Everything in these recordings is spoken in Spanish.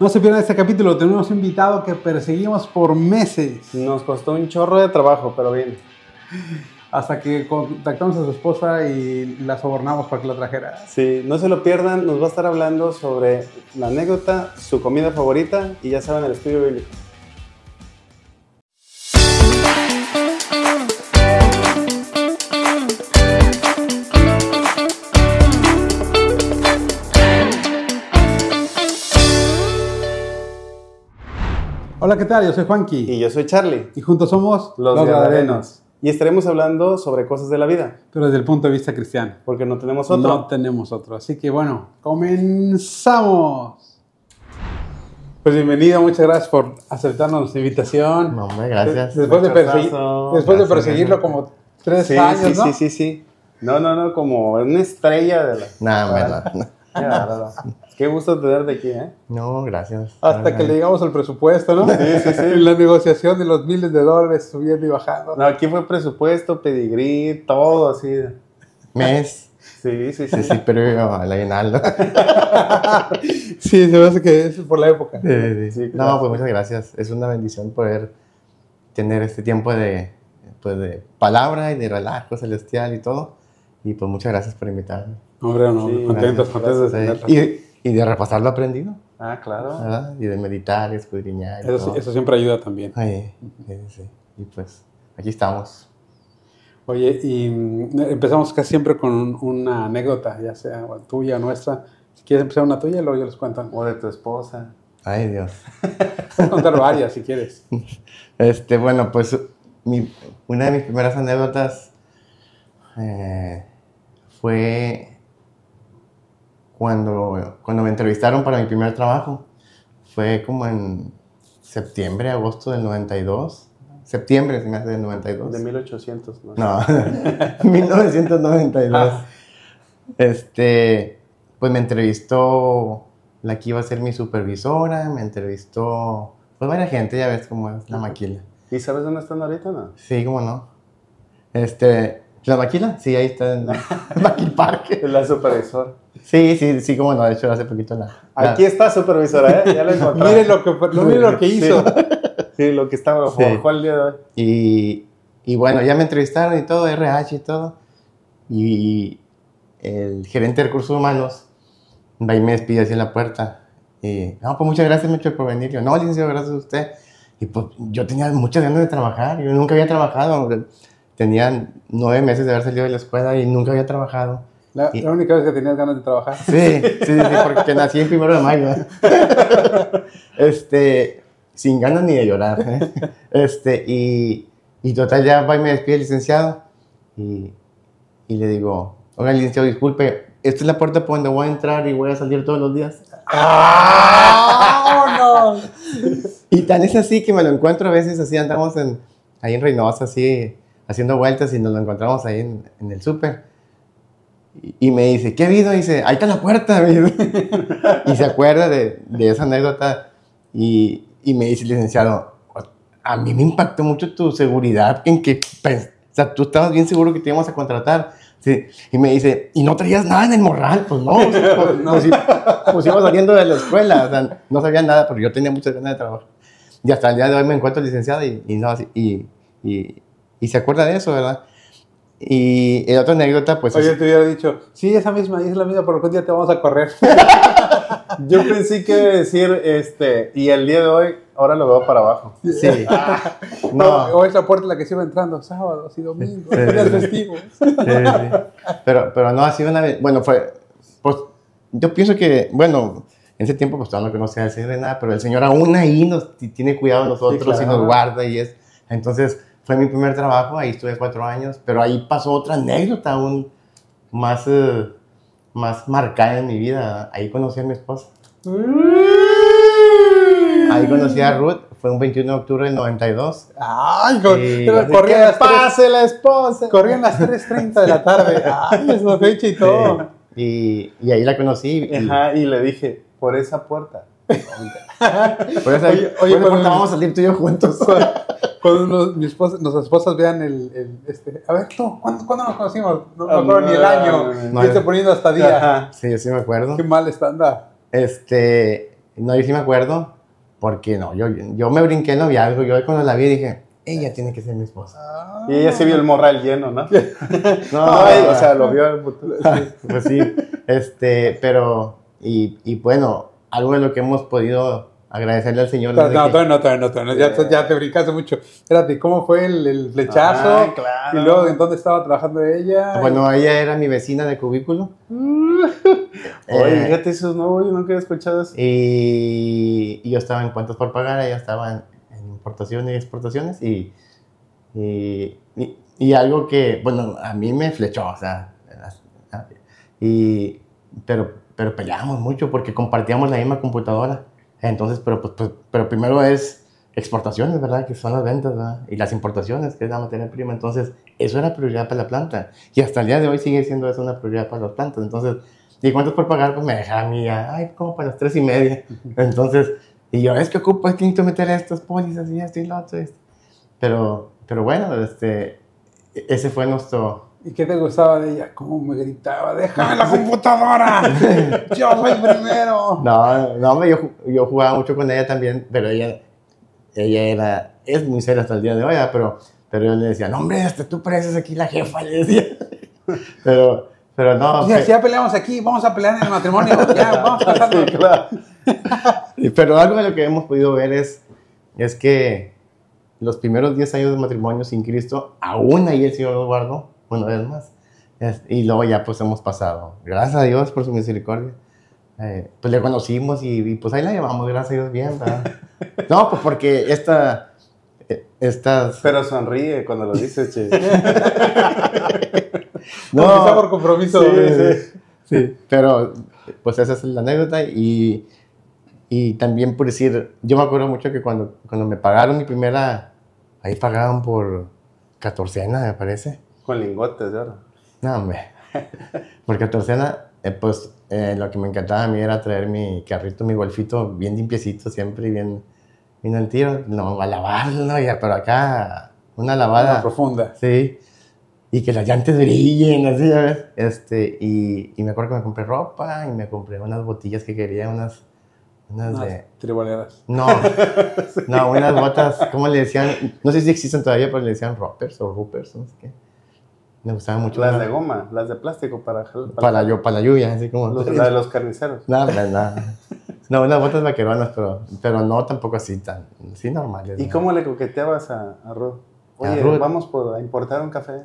No se pierdan este capítulo, tenemos un invitado que perseguimos por meses. Nos costó un chorro de trabajo, pero bien. Hasta que contactamos a su esposa y la sobornamos para que la trajera. Sí, no se lo pierdan, nos va a estar hablando sobre la anécdota, su comida favorita y ya saben el estudio bíblico. Hola, ¿qué tal? Yo soy Juanqui. Y yo soy Charlie. Y juntos somos Los, Gadarenos. Y estaremos hablando sobre cosas de la vida. Pero desde el punto de vista cristiano. Porque no tenemos otro. No tenemos otro. Así que bueno, comenzamos. Pues bienvenido, muchas gracias por aceptarnos nuestra invitación. No, hombre, gracias. Después, de, perseguir, después de perseguirlo como tres sí, años, sí, ¿no? Sí, sí, sí. No, no, no, como una estrella de la... Nada, verdad. Qué bárbaro. Qué gusto tenerte aquí, ¿eh? No, gracias. Hasta que le llegamos al presupuesto, ¿no? Sí, sí, sí. La negociación de los miles de dólares subiendo y bajando. No, aquí fue presupuesto, pedigrí, todo así. Mes. Sí, sí, sí. Sí, sí, pero el aguinaldo. Sí, se me hace que es por la época. Sí, Sí, No, claro. pues muchas gracias. Es una bendición poder tener este tiempo de, pues, de palabra y de relajo celestial y todo. Y pues muchas gracias por invitarme. Hombre, no, Sí, contentos, gracias, contentos de Sí. Y, de repasar lo aprendido, Ah, claro. ¿verdad? Y de meditar escudriñar. y Eso, todo. eso siempre ayuda también. Ay, sí, sí. Y pues aquí estamos. Oye, y mm, empezamos casi siempre con un- una anécdota, ya sea tuya o nuestra. Si quieres empezar una tuya, luego yo les cuento. O de tu esposa. Ay, Dios. Puedes contar varias si quieres. Este, bueno, pues mi- una de mis primeras anécdotas eh, fue cuando, cuando me entrevistaron para mi primer trabajo. Fue como en septiembre, agosto del 92. Septiembre, se me hace del 92. De 1800, ¿no? No, 1992. Ah. Este, pues me entrevistó la que iba a ser mi supervisora, me entrevistó, pues varias gente, ya ves cómo es la maquila. ¿Y sabes dónde están ahorita, no? Sí, cómo no. Este, ¿la maquila? Sí, ahí está en Maquil Park. La supervisora. Sí, sí, sí, cómo no, de hecho hace poquito la... la- Aquí está supervisora, ¿eh? Ya la encontré. Miren lo que, lo, miren lo que hizo. Sí, sí, lo que estaba Sí. el día de hoy. Y, y bueno, ya me entrevistaron y todo, RH y todo. Y el gerente de recursos humanos va y me despide así en la puerta. Y, no, pues muchas gracias, mucho por venir. Yo, no, licenciado, gracias a usted. Y pues yo tenía muchas ganas de trabajar. Yo nunca había trabajado. Tenía nueve meses de haber salido de la escuela y nunca había trabajado. La, Y- la única vez que tenías ganas de trabajar. Sí, sí, sí, porque nací el primero de mayo. ¿eh? Este, sin ganas ni de llorar. ¿eh? Este, y, y total, ya va y me despide el licenciado. Y, y le digo, oiga, licenciado, disculpe, esta es la puerta por donde voy a entrar y voy a salir todos los días. ¡Vámonos! Y tan es así que me lo encuentro a veces, así andamos en, ahí en Reynosa, así, haciendo vueltas y nos lo encontramos ahí en, en el súper. Y, y me dice, ¿qué ha habido? Y dice, ahí está la puerta. y se acuerda de, de esa anécdota y, y me dice, licenciado, a mí me impactó mucho tu seguridad en que, pues, o sea, tú estabas bien seguro que te íbamos a contratar. Sí. Y me dice, ¿y no traías nada en el morral? Pues no, pues, pues, i- pues iba saliendo de la escuela, o sea, no sabía nada, pero yo tenía muchas ganas de trabajar. Y hasta el día de hoy me encuentro licenciado y, y, no, y, y, y se acuerda de eso, ¿verdad? Y el otra anécdota, pues... Oye, es- te hubiera dicho, sí, esa misma, es la misma, pero un día te vamos a correr. Yo pensé que iba a decir, este, y el día de hoy, ahora lo veo para abajo. sí. O, No, o esa puerta la que se iba entrando sábados y domingos, Sí. días festivos. Sí, sí. Pero, pero no, ha sido una vez. Bueno, fue. Pues yo pienso que, bueno, en ese tiempo, pues todavía no conocía al Señor de nada, pero el Señor aún ahí nos tiene cuidado de nosotros Sí, y claro. nos guarda y es. Entonces, fue mi primer trabajo, ahí estuve cuatro años, pero ahí pasó otra anécdota aún más, eh, más marcada en mi vida. Ahí conocí a mi esposa. Ahí conocí a Ruth, fue un 21 de octubre del 92. Ay, co- Sí, pero así corrían ¡Que las, pase la esposa! corrían las 3.30 de la tarde. Ay, es la fecha y todo. Y, y ahí la conocí. y- Ajá, y le dije, por esa puerta. Oye, oye, cuando- vamos a salir tú y yo juntos. Cuando nos- mi esposa- nuestras esposas vean el, el, este, a ver tú, ¿cuándo, ¿cuándo nos conocimos? No me Ah, acuerdo ni el no, año. no, este poniendo hasta día. Ajá. Sí, yo sí me acuerdo. Qué mal está, anda. Este, no, yo sí me acuerdo, porque no, yo, yo me brinqué el noviazgo, yo cuando la vi dije, ella tiene que ser mi esposa. Y ella sí vio el morral lleno, ¿no? No, Ay, o sea, lo vio el futuro. pues sí, este, pero, y, y bueno, algo de lo que hemos podido agradecerle al Señor. No, no, que- todavía no, todavía no, todavía no. Ya, te- ya te brincaste mucho. Espérate, ¿cómo fue el, el flechazo? Ah, claro. Y luego, ¿en dónde estaba trabajando ella? Bueno, ella era mi vecina de cubículo. Oye, Eh, fíjate, eso no, yo nunca he escuchado eso. y, y yo estaba en cuentas por pagar, ella estaba en, en importaciones y exportaciones. Y, y, y- y algo que, bueno, a mí me flechó, o sea, y, pero, pero peleábamos mucho porque compartíamos la misma computadora. Entonces, pero, pues, pues, pero primero es exportaciones, ¿verdad? Que son las ventas, ¿verdad? Y las importaciones, que es la materia prima. Entonces, eso era prioridad para la planta. Y hasta el día de hoy sigue siendo eso una prioridad para las plantas. Entonces, ¿y cuántos por pagar? Pues me dejaron a mí, ya, ay, como para las tres y media. Entonces, y yo, es que ocupo, es que necesito meter estas pólizas y esto y lo otro. Pero, pero bueno, este, ese fue nuestro, ¿Y qué te gustaba de ella? ¿Cómo me gritaba? ¡Déjame la computadora! ¡Yo soy primero! No, no, yo, yo jugaba mucho con ella también, pero ella, ella era, es muy seria hasta el día de hoy, pero, pero yo le decía, no, hombre, hasta tú pareces aquí la jefa, le decía. Pero, pero no, pe- si ya peleamos aquí, vamos a pelear en el matrimonio. Ya, vamos a. Sí, claro. pero algo de lo que hemos podido ver es, es que los primeros 10 años de matrimonio sin Cristo, aún ahí el Señor nos guardó, una vez más. Es- y luego ya pues hemos pasado. Gracias a Dios por su misericordia. Eh, pues le conocimos y, y, pues ahí la llevamos, gracias a Dios, bien, ¿verdad? No, pues porque esta, eh, estas... Pero sonríe cuando lo dices, che. No, quizá por compromiso. Sí, sí. Sí, pero pues esa es la anécdota y, y también por decir, yo me acuerdo mucho que cuando, cuando me pagaron mi primera, ahí pagaban por catorcena, me parece. Con lingotes de oro. No, hombre. Por catorcena, eh, pues eh, lo que me encantaba a mí era traer mi carrito, mi golfito bien limpiecito siempre y bien, bien al tiro. No, a lavarlo. Ya, pero acá una lavada. profunda. Sí. Y que las llantas brillen, así, ya ves. Este, y, y me acuerdo que me compré ropa y me compré unas botillas que quería, unas, unas Unas de... triboleras. No, no, unas botas, ¿cómo le decían? No sé si existen todavía, pero le decían roppers o roopers, no sé qué. Me gustaban mucho. Las una- de goma, las de plástico para... para, yo, para la lluvia, así como... Los, la de los carniceros. No, no. No, unas botas vaqueronas, pero, pero no tampoco así tan... Sí, normales. ¿Y ¿no? cómo le coqueteabas a, a Ruth? A Oye, Ruth. vamos por, a importar un café.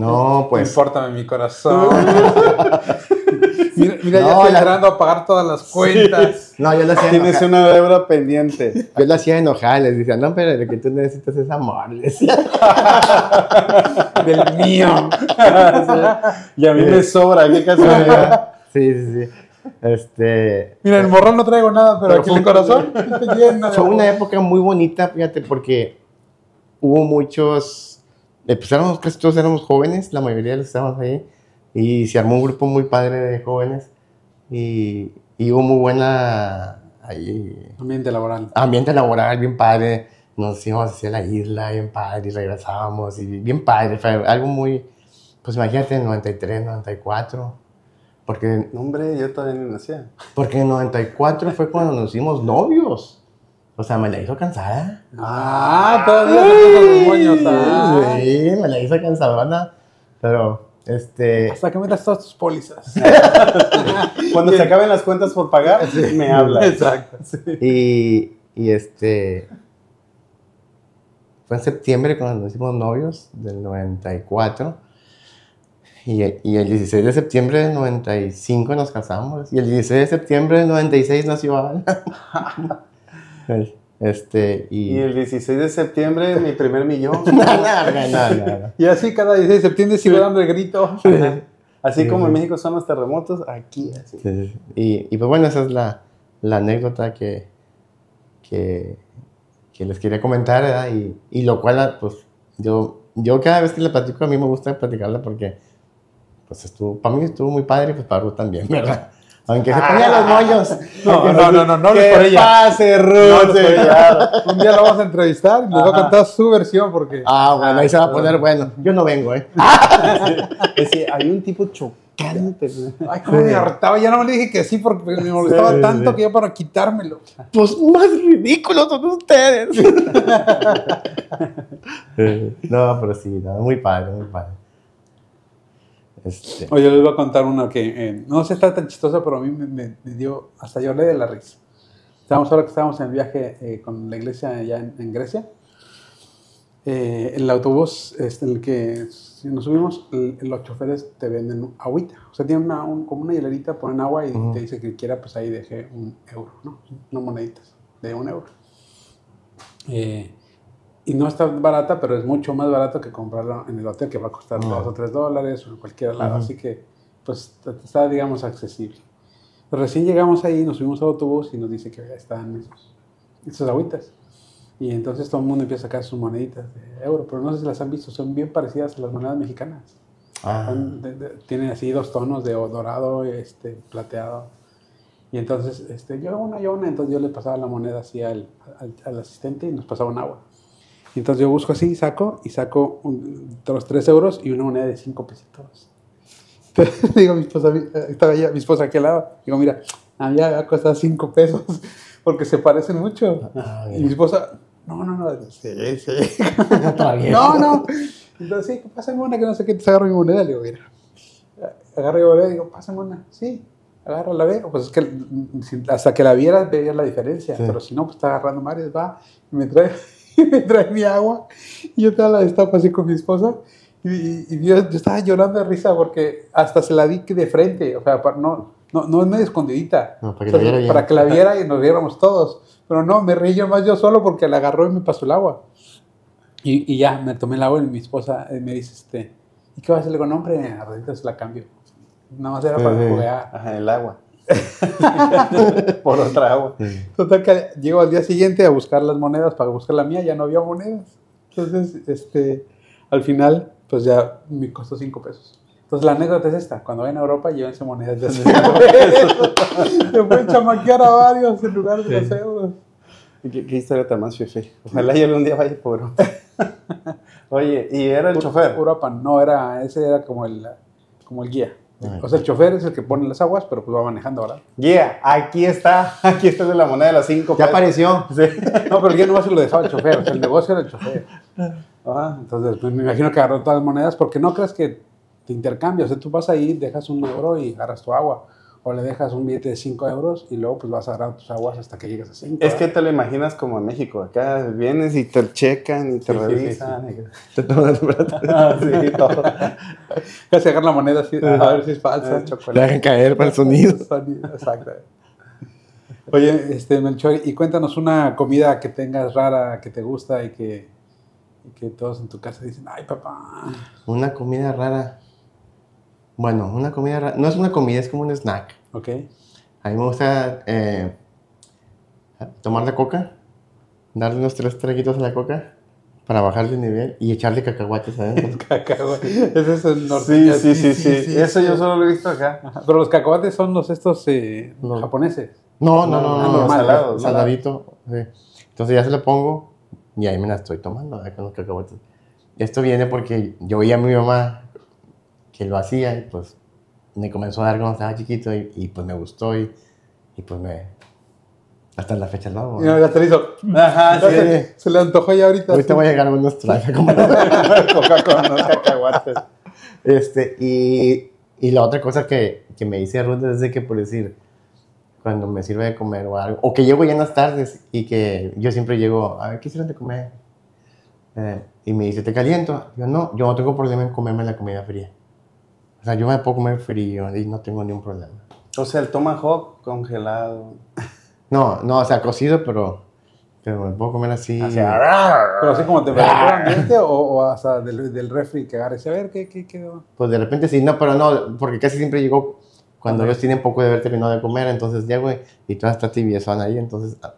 No, pues... Impórtame mi corazón. mira, mira ya estoy la- entrando a pagar todas las cuentas. No, yo le hacía Tienes enojar. una deuda pendiente. Yo le hacía enojar, les decía, no, pero lo que tú necesitas es amor. decía. Del mío. y a mí me sobra, qué casualidad. Sí, sí, sí. Este, Mira, en el morral no traigo nada, pero, Pero aquí fue el corazón fue una época muy bonita, fíjate, porque hubo muchos, eh, pues éramos, casi todos éramos jóvenes, la mayoría de los que estábamos ahí, y se armó un grupo muy padre de jóvenes, y, y hubo muy buena ahí, Ambiente laboral. ambiente laboral bien padre. Nos íbamos hacia la isla bien padre y regresábamos y bien padre. Fue algo muy, pues imagínate, en 93, 94. Porque, No, hombre, yo todavía ni nacía. porque en 94 fue cuando nos hicimos novios. O sea, me la hizo cansada. Ah, todavía se puso los moños. ah. Sí, me la hizo cansadona. Pero, este... Hasta que metas todas tus pólizas. Cuando se acaben las cuentas por pagar, me habla. Exacto. Y, y este. Fue en septiembre cuando nos hicimos novios, del 94. Y, y el 16 de septiembre del 95 nos casamos. Y el 16 de septiembre del 96 nació Ana. Este, y. Y el 16 de septiembre, mi primer millón. Y así cada 16 de septiembre sigo dando el grito. Así Sí, como en. México son los terremotos, aquí así. Sí, sí. Y, y pues bueno, esa es la, la anécdota que, que, que les quería comentar, ¿verdad? Y, y lo cual, pues, yo, yo cada vez que la platico, a mí me gusta platicarla porque, pues, estuvo, para mí estuvo muy padre y pues para Ruth también, ¿verdad? Aunque se ponía los moños. No, no, no, no, no ¡Que por ella. pase, Ruth! Un día la vamos a entrevistar y les voy a contar su versión porque. Ah, bueno, ahí se va a poner bueno. Yo no vengo, ¿eh? Es decir, hay un tipo cállate. Ay, cómo me hartaba. Ya no le dije que sí porque me molestaba tanto sí. que ya para quitármelo. Pues más ridículos son ustedes. No, pero sí, no, muy padre, muy padre. Este, Oye, les voy a contar una que eh, no sé, está tan chistosa, pero a mí me, me- me dio, hasta lloré de la risa. Estábamos ahora que estábamos en el viaje eh, con la iglesia allá en, en Grecia. Eh, el autobús este, en el que si nos subimos, el- los choferes te venden agüita. O sea, tienen una, un- como una hielerita, ponen agua y te dice que quiera, pues ahí deje un euro, ¿no? No moneditas de un euro. Eh, y no está barata, pero es mucho más barato que comprarlo en el hotel, que va a costar dos o tres dólares o en cualquier lado. Ujú. Así que, pues, está, digamos, accesible. Recién llegamos ahí, nos subimos al autobús y nos dice que están esos, esos agüitas. Y entonces todo el mundo empieza a sacar sus moneditas de euro, pero no sé si las han visto, son bien parecidas a las monedas mexicanas. ah, de- de- tienen así dos tonos de dorado, este, plateado. Y entonces, este, yo una, yo una, entonces yo le pasaba la moneda así al, al, al asistente y nos pasaba un agua. Y entonces yo busco así, saco, y saco un, los tres euros y una moneda de cinco pesitos. Entonces, digo a mi esposa, eh, estaba ella, mi esposa aquí al lado, digo, mira, a mí ya costado cinco pesos, porque se parecen mucho. Ah, y mi esposa, no, no, no, sí, sí. No, no. Entonces, sí, pásame una que no sé qué, te agarro mi moneda. Le digo, mira. Agarro mi moneda y digo, pásame una. Sí, agárrala, ve. Pues es que mm, hasta que la vieras veías la diferencia. Sí. Pero si no, pues está agarrando Mario, va y me trae, y me trae mi agua. Y yo te la destapo así con mi esposa. Y, y- y yo, yo estaba llorando de risa porque hasta se la di que de frente. O sea, pa- no, no, no es medio escondidita. No, para que O sea, la viera bien. para que la viera y nos viéramos todos. Pero no, me reí yo más yo solo porque la agarró y me pasó el agua. Y, y ya, me tomé el agua y mi esposa eh, me dice, este, ¿y qué vas a hacer? Le digo, no, hombre, a ratito se la cambio. Nada más era para Sí, sí. jugar. Ajá, el agua. Por otra agua. Sí. Total que llego al día siguiente a buscar las monedas para buscar la mía, ya no había monedas. Entonces, este, al final, pues ya me costó cinco pesos. Entonces la anécdota es esta, cuando vayan a Europa llévense monedas de cinco pesos. Se pueden chamaquear a varios en lugar de los euros. ¿Qué, qué historia tan más fefe. Ojalá yo algún día vaya por Europa. Oye, ¿y era el chofer? Europa, no, era, ese era como el, como el guía. Ay. O sea, el chofer es el que pone las aguas, pero pues va manejando ahora. Guía, aquí está. Aquí está de la moneda de las cinco. Ya apareció. Sí. No, pero el guía no se lo dejaba el chofer, o sea, el negocio era el chofer. Ajá. Entonces, pues, me imagino que agarró todas las monedas porque no crees que te intercambia. O sea, tú vas ahí, dejas un euro y agarras tu agua. O le dejas un billete de 5 euros y luego pues vas a agarrar tus aguas hasta que llegues a 5. Es que te lo imaginas como en México. Acá vienes y te checan y te Sí, sí, revisan. Te tomas un rato. Ah, sí, todo. Casi agarrar la moneda así, a ver si es falsa. Te chocolate. dejan caer para el sonido. Sonido, Exacto. Oye, este, Melchor, y cuéntanos una comida que tengas rara, que te gusta y que, y que todos en tu casa dicen, ay papá. Una comida rara. Bueno, una comida. No es una comida, es como un snack. ¿Ok? A mí me gusta eh, tomar la coca, darle unos tres traguitos a la coca para bajar de nivel y echarle cacahuates adentro. Cacahuate. Ese es el Sí, norteño. sí, sí, sí. Eso yo solo lo he visto acá. Pero los cacahuates son los estos eh, japoneses. No, no, No, no, no, normal, salado, ¿no? saladito. sí. Entonces ya se lo pongo y ahí me la estoy tomando con los cacahuates. Esto viene porque yo veía a mi mamá que lo hacía y pues me comenzó a dar cuando estaba chiquito y, y, pues me gustó y, y pues me... Hasta la fecha lo hago. Y no, ya te lo hizo. Ajá, sí. se, se le antojó ya ahorita. Ahorita sí. voy a llegar a unos tragos. como- Coca con unos cacahuates. Este, y, y la otra cosa que, que me dice Ruth es de que, por decir, cuando me sirve de comer o algo, o que llego ya en las tardes y que yo siempre llego, a ver, ¿qué hicieron de comer? Eh, y me dice, ¿te caliento? Yo no, yo no tengo problema en comerme la comida fría. O sea, yo me puedo comer frío y no tengo ningún problema. O sea, el tomahawk congelado. No, no, o sea, cocido, pero, pero me puedo comer así. Pero así como temperatura ambiente o, o hasta del, del refri que agarres. A ver, ¿qué, qué quedó? Pues de repente sí, no, pero no, porque casi siempre llego cuando Ajá. ellos tienen poco de haber terminado de comer, entonces llego y, y toda está tibiezón ahí, entonces ah,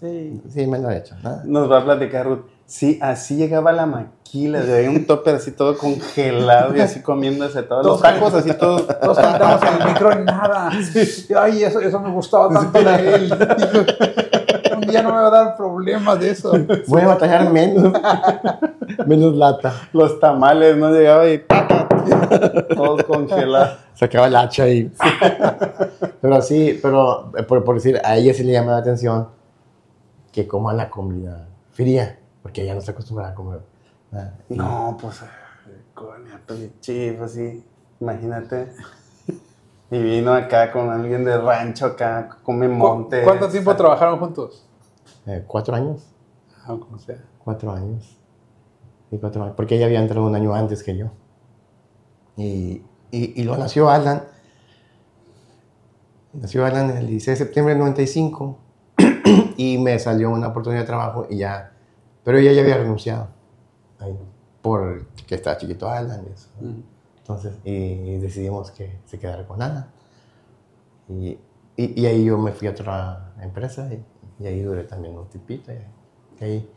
Sí. sí, me lo he hecho. ¿no? Nos va a platicar Ruth. Sí, así llegaba la maquila, de ahí un topper así todo congelado y así comiéndose todos los tacos así todos. Todos cantamos en el micro y nada. Ay, eso, eso me gustaba tanto de él. Un día no me va a dar problemas de eso. Voy a batallar menos, menos lata. Los tamales, ¿no? Llegaba y. Todos congelados. Sacaba el hacha y... pero sí, pero eh, por, por decir, a ella sí le llama la atención que coma la comida fría, porque ella no está acostumbrada a comer. Y- No, pues, coño, chif, así, imagínate. Y vino acá con alguien de rancho acá, come ¿Cu- monte. ¿Cuánto tiempo trabajaron juntos? eh, ¿Cuatro años? Ah, como sea. Cuatro años. Sí, cuatro años. Porque ella había entrado un año antes que yo. Y, y, y luego nació Alan. Nació Alan el 16 de septiembre del 95. y me salió una oportunidad de trabajo y ya. Pero ella ya había renunciado. Ahí, por que estaba chiquito Alan y eso. Mm. Entonces, y decidimos que se quedara con Alan. Y, y, y ahí yo me fui a otra empresa y, y ahí duré también un tipito. Y, ahí,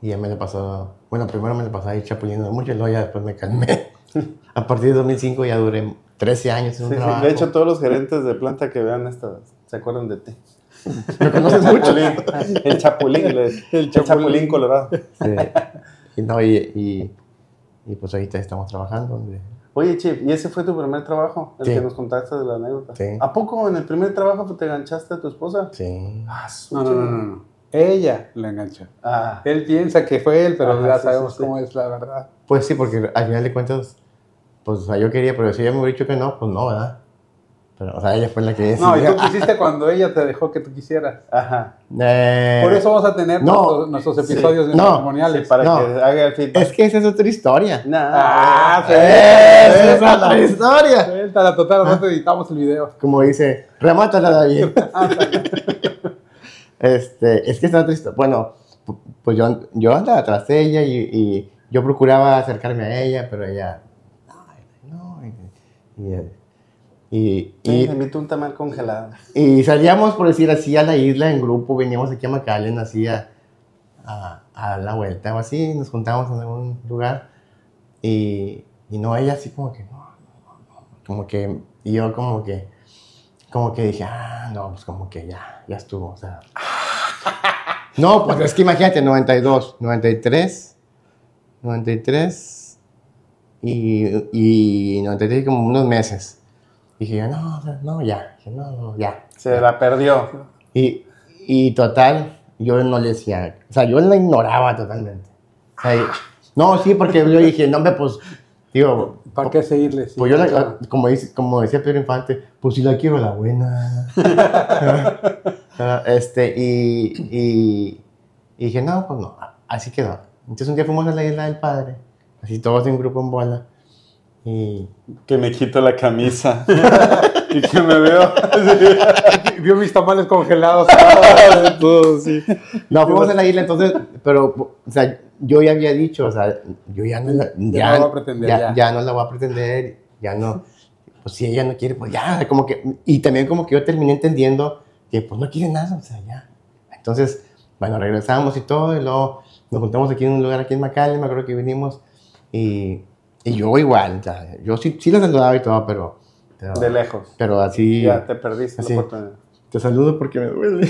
y ya me la pasó, bueno, primero me la pasaba ahí chapulineando mucho y luego ya después me calmé. a partir de 2005 ya duré 13 años en un Sí, sí, trabajo. De hecho, todos los gerentes de planta que vean esto se acuerdan de ti. Me conoces mucho. Chapulín, el chapulín, el, El chapulín. chapulín. colorado. Sí. Y, no, y, y, y pues ahorita estamos trabajando. Oye, Chip, ¿y ese fue tu primer trabajo? El Sí. que nos contaste de la anécdota. Sí. ¿A poco en el primer trabajo te enganchaste a tu esposa? Sí. Ah, su No, no, no, no, no. Ella lo enganchó. Ah, Él piensa que fue él, pero Ajá, ya sí, sabemos sí, sí. cómo es la verdad. Pues sí, porque al final de cuentas, pues o sea, yo quería, pero si ella me hubiera dicho que no, pues no, ¿verdad? Pero, o sea, ella fue la que No, y decidió. tú quisiste cuando ella te dejó que tú quisieras. ajá. Eh, Por eso vamos a tener no, nuestros, nuestros episodios de no, matrimoniales. Sí, para No. que haga el feedback. Es que esa es otra historia. Nah, Ah, sí. ¡Esa es otra historia! Suéltala, total, no te editamos el video. Como dice, remátala, David. este, es que esta otra historia. Bueno, pu- pues yo, yo andaba atrás de ella y, y yo procuraba acercarme a ella, pero ella. ay, No, y, y, y, Sí, y- me invito un tamal congelado. Y salíamos, por decir así, a la isla en grupo, veníamos aquí a McAllen, así a, a, a la vuelta o así, nos juntábamos en algún lugar. Y, y no, ella así como que, no, como que, y yo como que, como que dije, ah, no, pues como que ya, ya estuvo, o sea. No, pues es que imagínate, 92, 93, 93 y, y 93 como unos meses. Dije yo, no, no, ya, dije, no, no, ya. Se la perdió. Y, y total, yo no le decía, o sea, yo la ignoraba totalmente. O sea, y- no, sí, porque yo dije, no, hombre, pues, digo, ¿Para qué seguirle? Sí, pues yo, la- como, dice, como decía Pedro Infante, pues si la quiero la buena. Ah, este, y, y, y dije, no, pues no, así quedó. Entonces un día fuimos a la isla del padre, así todos en grupo en bola. Y Que me quito la camisa. y que me veo. Vio mis tamales congelados. Todo, sí. No, fuimos a la isla, entonces, pero, o sea, yo ya había dicho, o sea, yo ya no la, Ya no voy a pretender, ya, ya. ya no la voy a pretender, ya no, pues si ella no quiere, pues ya, como que, y también como que yo terminé entendiendo que pues no quiere nada, o sea, ya. Entonces, bueno, regresamos y todo, y luego nos juntamos aquí en un lugar aquí en McAllen, me acuerdo que vinimos, y, y yo igual, sea, yo sí, sí la saludaba y todo, pero, pero, De lejos. pero así, Ya te perdiste así. la oportunidad. te saludo porque me duele.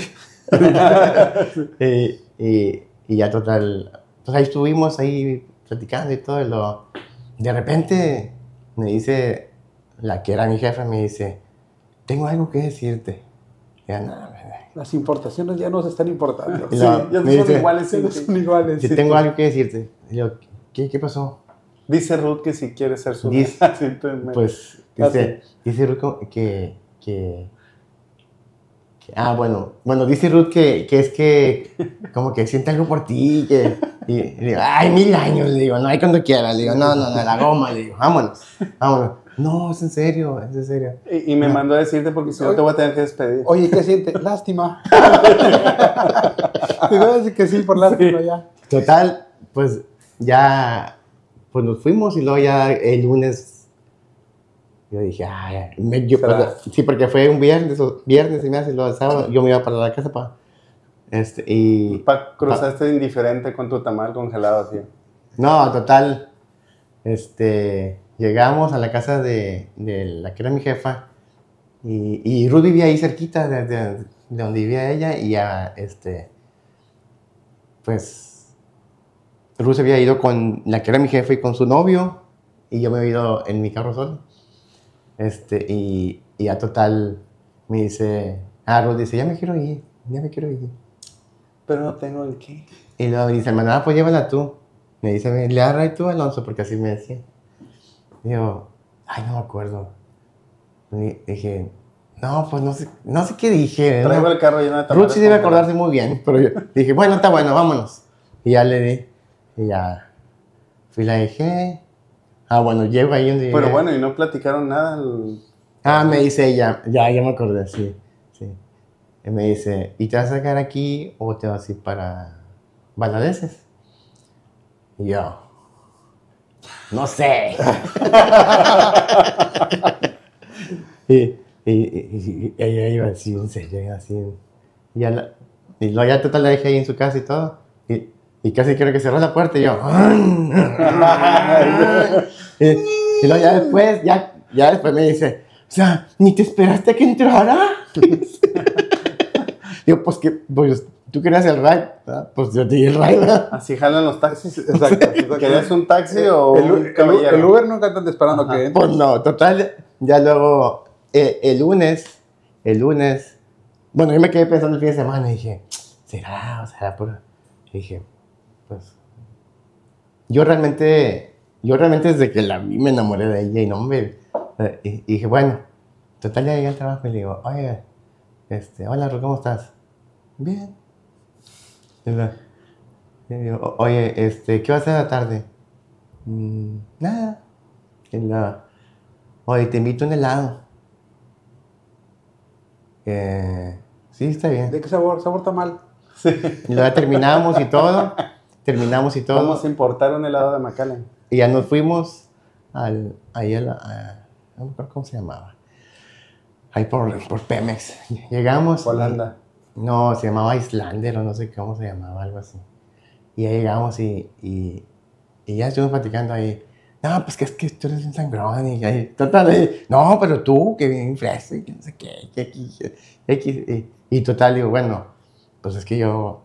y, y, y ya total, pues ahí estuvimos ahí platicando y todo, y lo, de repente me dice, la que era mi jefa, me dice, tengo algo que decirte. Ya, "No, Las importaciones ya no se están importando. Sí, la- ya no son dice- iguales. Ya no sí. son iguales. si sí. tengo algo que decirte. Y yo, ¿qué, qué pasó? Dice Ruth que si quiere ser su Dice- Pues Ah, dice, dice Ruth que, que, que- Ah, bueno, bueno, dice Ruth que, que es que como que siente algo por ti, que... Y, y digo, ay, mil años, le digo, no, hay cuando quiera, le digo, no, no, no, la goma, le digo, vámonos, vámonos. No, es en serio, es en serio. Y, y me mandó a decirte porque si no te voy a tener que despedir. Oye, ¿qué siente? Lástima. Te voy a decir que sí por lástima ya. Total, pues ya, pues nos fuimos y luego ya el lunes, yo dije, ay, me- yo, sí, porque fue un viernes, o- viernes y me hace y luego el sábado, yo me iba para la casa para, este, y, Pa, cruzaste indiferente con tu tamal congelado así. no, total, este, llegamos a la casa de, de la que era mi jefa y, y Ruth vivía ahí cerquita de, de- de donde vivía ella y ya, este, pues, Ruth había ido con la que era mi jefa y con su novio y yo me he ido en mi carro solo. Este, y, y a total me dice, ah, Ruth dice, ya me quiero ir, ya me quiero ir. Pero no tengo el qué. Y luego me dice, hermano, ah, pues llévala tú. Me dice, le agarra tú, Alonso, porque así me decía. Digo, ay, no me acuerdo. Y dije, no, pues no sé, no sé qué dije. Traigo el carro lleno de Ruth sí debe acordarse muy bien, pero yo dije, bueno, está bueno, vámonos. Y ya le di, y ya fui la dejé. Ah, bueno, llego ahí donde Pero llegué. bueno, y no platicaron nada. el- Ah, me dice ella, ya, ya me acordé, sí, sí. Y me dice, ¿y te vas a quedar aquí o te vas a ir para Baladeses? Y yo, no sé. y, y, y- y ella iba así, en serio, así. Y, ya la- y luego ya total la dejé ahí en su casa y todo. Y, casi creo que cerró la puerta y yo. y, y luego ya después, ya, ya después me dice, o sea, ni te esperaste a que entrara. Digo, pues que, pues tú querías el ride, ¿verdad? pues yo te di el ride. ¿verdad? Así jalan los taxis. Exacto. exacto. ¿Querías un taxi o el, un el- caballero? el Uber nunca están esperando Ajá. que entre. Pues no, total, ya luego, eh, el lunes, el lunes, bueno, yo me quedé pensando el fin de semana y dije, ¿será? O sea, por... y dije, pues, yo realmente, yo realmente desde que la vi me enamoré de ella y no me, eh, y, y dije, bueno, total ya llegué al trabajo y le digo, oye, este, hola, ¿cómo estás? Bien. Y digo, "O- oye, este, ¿qué vas a hacer a la tarde? "Mm, nada. Y la, oye, te invito un helado. Eh, sí, está bien. ¿De qué sabor? Sabor tamal. Y luego ya terminamos y todo. Terminamos y todo. Vamos a importar un helado de Macallan. Y ya nos fuimos al, ahí a la, a- no me acuerdo cómo se llamaba. Ahí por, por Pemex. Llegamos. y- Holanda. no, se llamaba Islander o no sé cómo se llamaba, algo así. Y ahí llegamos y, y, y ya estuvimos platicando ahí. No, pues que es que tú eres un sangrón. Y ahí, total, ahí, no, pero tú, que bien fresa y que no sé qué, que aquí, que- X, y, y total, digo, bueno, pues es que yo,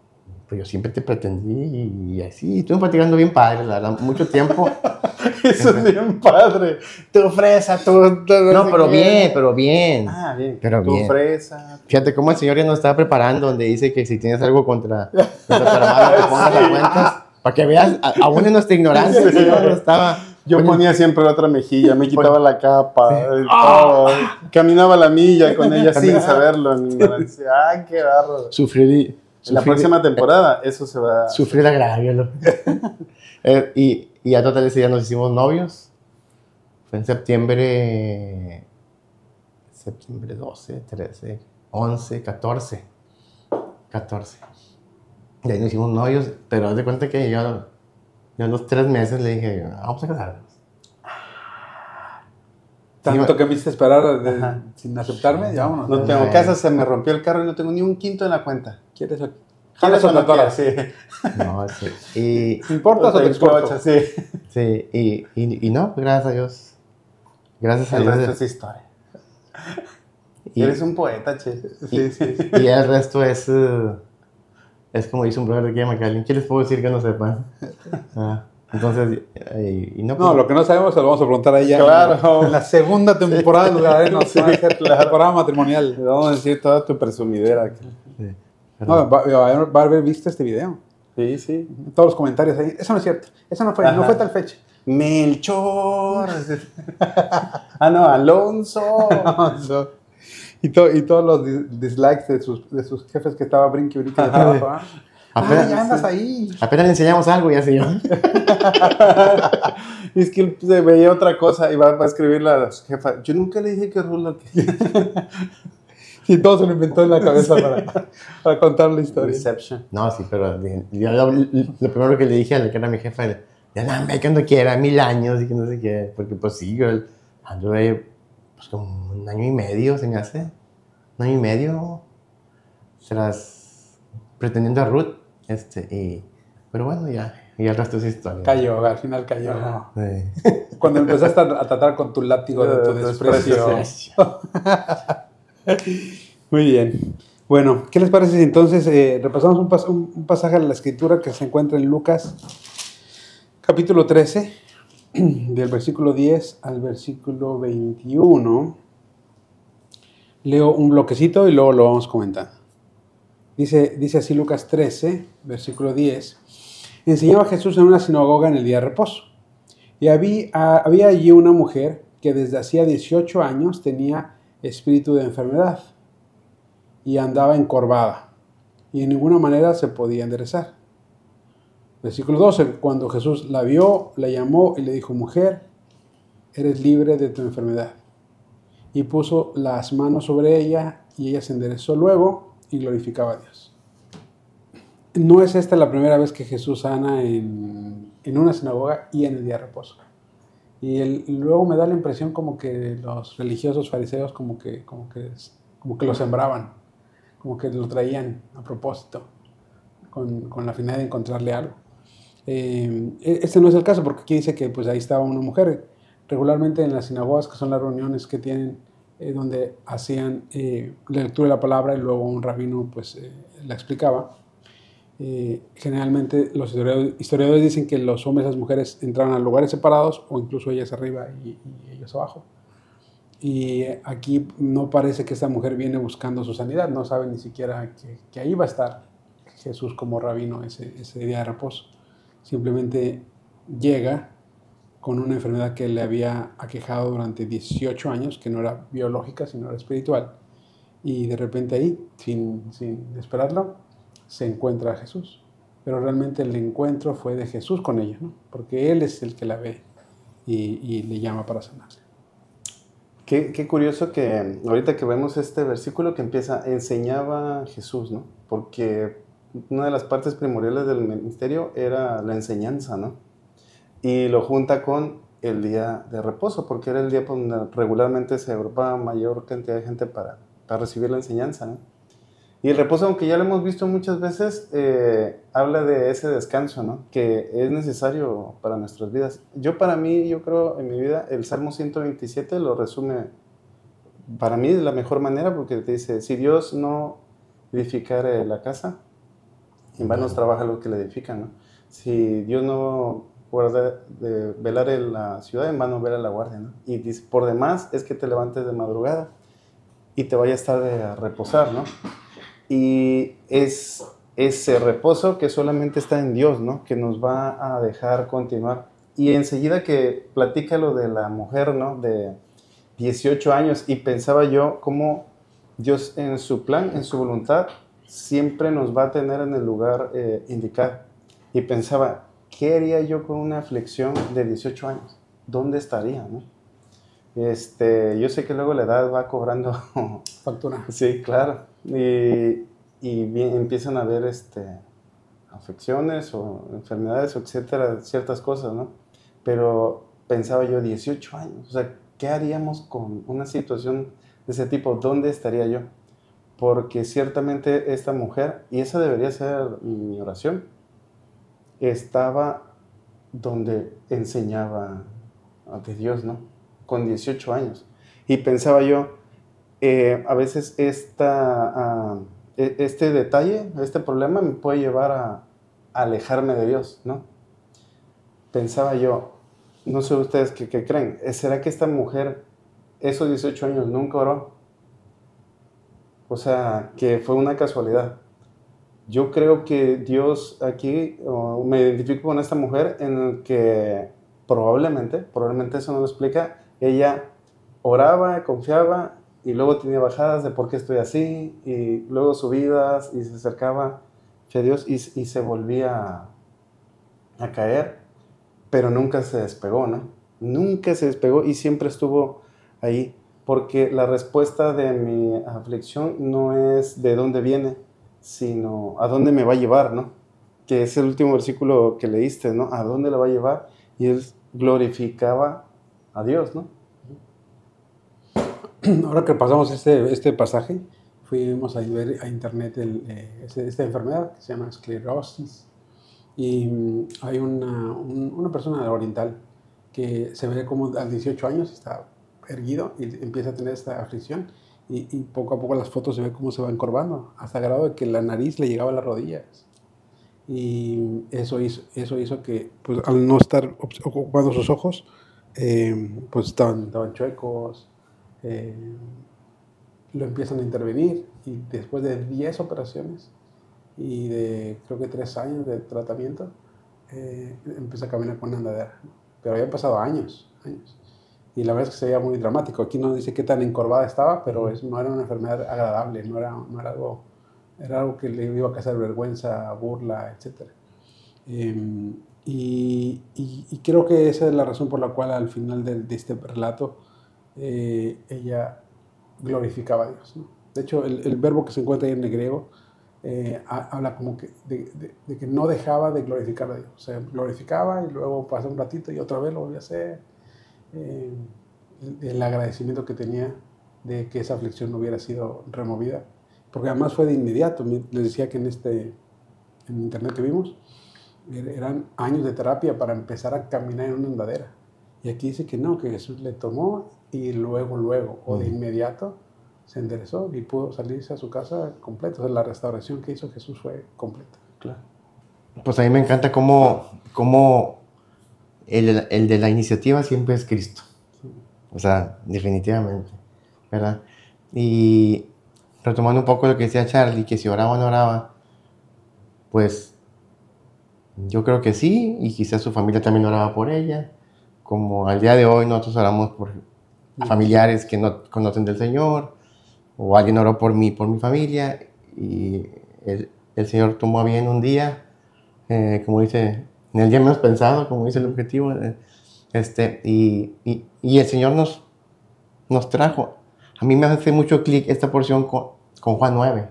pues yo siempre te pretendí y, así. Estuvimos platicando bien padre, la verdad, mucho tiempo. Eso es bien padre. Tu fresa, tu... No, pero bien, pero bien. Ah, bien. Pero tu bien. fresa. Fíjate cómo el señor ya nos estaba preparando, donde dice que si tienes algo contra, contra tu hermano, que pongas las cuentas. Para que veas, aún en nuestra ignorancia, el señor estaba. Yo ponía siempre la otra mejilla, me quitaba la capa, y Ah. todo. caminaba la milla con ella sin saberlo. En ignorancia. ¡Ay, qué barro! Sufrir, y- En la próxima temporada, eso se va. Sufrir agravio. ¿no? Eh, y, y a total ese día nos hicimos novios. Fue en septiembre. Septiembre 12, 13, 11, 14. 14. Y ahí nos hicimos novios, pero haz de cuenta que yo, yo a los tres meses le dije, vamos a casarnos. Tanto que me hiciste esperar de- Ajá. sin aceptarme, ya vámonos. No tengo casa, se me rompió el carro y no tengo ni un quinto en la cuenta. ¿Quieres? ¿Quieres ¿Jalas o o no quieres? Sí. No, sí. Y, ¿Te importas o te exporto? Sí. sí, y, y, y no, pues, gracias a Dios. Gracias a El Dios. resto es historia. y, Eres un poeta, che. Sí, sí. y el resto es, eh, es como dice un brother de McAllen. ¿Qué les puedo decir que no sepan? Ah, entonces, eh, y no, No, lo que no sabemos se lo vamos a preguntar a ella. Claro. En la segunda temporada de Lugarenos. Sí, van a hacer claro. Programa matrimonial. Le vamos a decir toda tu presumidera. No, va, a haber visto este video. Sí, sí. Todos los comentarios ahí. Eso no es cierto. Eso no fue. No fue tal fecha. Melchor. ah, no, Alonso. No. y, to- y todos los dis- dislikes de sus, de sus jefes que estaba brinque brinque de trabajo. ¿ah? Apenas- ya andas ahí. Apenas le enseñamos algo y así yo. Y es que él se veía otra cosa y va, a escribirle a su jefa. Yo nunca le dije que Rulo. Que... Y todo se lo inventó en la cabeza para, para contar la historia. Reception. No, sí, pero dije- yo lo, lo primero que le dije a la que era mi jefa era, ya no, ve cuando quiera, mil años y que no sé qué. Porque pues sí, yo anduve pues como un año y medio, se me hace. Un año y medio. Tras pretendiendo a Ruth. Este, y, pero bueno, ya, y el resto es historia. Cayó, al final cayó. Sí. Cuando empezaste a, a tratar con tu látigo de tu De desprecio. Muy bien. Bueno, ¿qué les parece si entonces eh, repasamos un, pas- un- un pasaje de la escritura que se encuentra en Lucas, capítulo 13, del versículo 10 al versículo 21. Leo un bloquecito y luego lo vamos comentando. Dice, dice así Lucas 13, versículo 10. Enseñaba Jesús en una sinagoga en el día de reposo. Y había, había allí una mujer que desde hacía 18 años tenía espíritu de enfermedad y andaba encorvada y en ninguna manera se podía enderezar. Versículo 12, cuando Jesús la vio, la llamó y le dijo, mujer, eres libre de tu enfermedad. Y puso las manos sobre ella y ella se enderezó luego y glorificaba a Dios. No es esta la primera vez que Jesús sana en, en una sinagoga y en el día de reposo. Y, luego me da la impresión como que los religiosos fariseos como que, como que, como que lo sembraban, como que lo traían a propósito, con, con la finalidad de encontrarle algo. Eh, este no es el caso porque aquí dice que pues ahí estaba una mujer. Regularmente en las sinagogas, que son las reuniones que tienen eh, donde hacían eh, lectura de la palabra y luego un rabino pues la explicaba, eh, generalmente los historiadores, dicen que los hombres y las mujeres entraban a lugares separados o incluso ellas arriba y, ellos abajo. Y aquí no parece que esta mujer viene buscando su sanidad, no sabe ni siquiera que, ahí va a estar Jesús como rabino ese, ese día de reposo. Simplemente llega con una enfermedad que le había aquejado durante 18 años, que no era biológica, sino era espiritual. Y de repente ahí, sin, sin esperarlo, se encuentra a Jesús. Pero realmente el encuentro fue de Jesús con ella, ¿no? porque Él es el que la ve y, le llama para sanarse. Qué, qué, curioso que ahorita que vemos este versículo que empieza, enseñaba Jesús, ¿no? Porque una de las partes primordiales del ministerio era la enseñanza, ¿no? Y lo junta con el día de reposo, porque era el día donde regularmente se agrupaba mayor cantidad de gente para, para recibir la enseñanza, ¿no? Y el reposo, aunque ya lo hemos visto muchas veces, eh, habla de ese descanso, ¿no? Que es necesario para nuestras vidas. Yo para mí, yo creo en mi vida, el Salmo 127 lo resume para mí de la mejor manera porque te dice, si Dios no edificare la casa, en vano trabaja lo que le edifican, ¿no? Si Dios no guarda de velar en la ciudad, en vano vela la guardia, ¿no? Y dice, por demás es que te levantes de madrugada y te vayas tarde a reposar, ¿no? Y es ese reposo que solamente está en Dios, ¿no? Que nos va a dejar continuar. Y enseguida que platica lo de la mujer, ¿no? De 18 años y pensaba yo cómo Dios en su plan, en su voluntad, siempre nos va a tener en el lugar eh, indicado. Y pensaba, ¿qué haría yo con una aflicción de 18 años? ¿Dónde estaría? ¿no? Este, yo sé que luego la edad va cobrando factura. Sí, claro. Y, y empiezan a haber este, afecciones o enfermedades, etcétera, ciertas cosas, ¿no? Pero pensaba yo, 18 años, o sea, ¿qué haríamos con una situación de ese tipo? ¿Dónde estaría yo? Porque ciertamente esta mujer, y esa debería ser mi oración, estaba donde enseñaba de Dios, ¿no? Con 18 años. Y pensaba yo, eh, a veces esta, ah, e, este detalle, este problema me puede llevar a, alejarme de Dios, ¿no? Pensaba yo, no sé ustedes qué, qué creen, ¿será que esta mujer esos 18 años nunca oró? O sea, que fue una casualidad. Yo creo que Dios aquí, me identifico con esta mujer en que probablemente, probablemente eso no lo explica, ella oraba, confiaba y luego tenía bajadas de por qué estoy así, y luego subidas, y se acercaba a Dios y, y se volvía a, caer, pero nunca se despegó, ¿no? Nunca se despegó y siempre estuvo ahí, porque la respuesta de mi aflicción no es de dónde viene, sino a dónde me va a llevar, ¿no? Que es el último versículo que leíste, ¿no? ¿A dónde le va a llevar? Y él glorificaba a Dios, ¿no? ahora que pasamos este, este pasaje, fuimos a ver a internet eh, esta enfermedad que se llama esclerosis. Y mm, hay una, una persona oriental que se ve como a 18 años está erguido y empieza a tener esta aflicción. Y, poco a poco las fotos se ve cómo se va encorvando, hasta el grado de que la nariz le llegaba a las rodillas. Y eso hizo, eso hizo que, pues, al no estar ocupando sus ojos, eh, pues estaban, estaban chuecos, eh, lo empiezan a intervenir y después de 10 operaciones y de creo que 3 años de tratamiento, eh, empieza a caminar con andadera. Pero había pasado años, años. Y la verdad es que se veía muy dramático. Aquí no dice qué tan encorvada estaba, pero es, no era una enfermedad agradable, no era, no era algo era algo que le iba a causar vergüenza, burla, etc. Em, y, y, creo que esa es la razón por la cual al final de este relato eh, ella glorificaba a Dios. De hecho, el, el, verbo que se encuentra ahí en el griego eh, habla como que de, de, que no dejaba de glorificar a Dios. O sea, glorificaba y luego pasa un ratito y otra vez lo volvía a hacer. Eh, el, el agradecimiento que tenía de que esa aflicción no hubiera sido removida porque además fue de inmediato. Les decía que en este, en internet que vimos, er, eran años de terapia para empezar a caminar en una andadera. Y aquí dice que no, que Jesús le tomó y luego, luego, o de inmediato, se enderezó y pudo salirse a su casa completo. O sea, la restauración que hizo Jesús fue completa. Claro. Pues a mí me encanta cómo, cómo el, el, de la iniciativa siempre es Cristo. O sea, definitivamente. ¿Verdad? Y retomando un poco lo que decía Charlie, que si oraba o no oraba, pues yo creo que sí, y quizás su familia también oraba por ella, como al día de hoy nosotros oramos por familiares que no conocen del Señor, o alguien oró por mí, por mi familia, y el, Señor tomó bien un día, eh, como dice, en el día menos pensado, como dice el objetivo, eh, este, y, y, y, el Señor nos, nos trajo. A mí me hace mucho clic esta porción con, con Juan 9,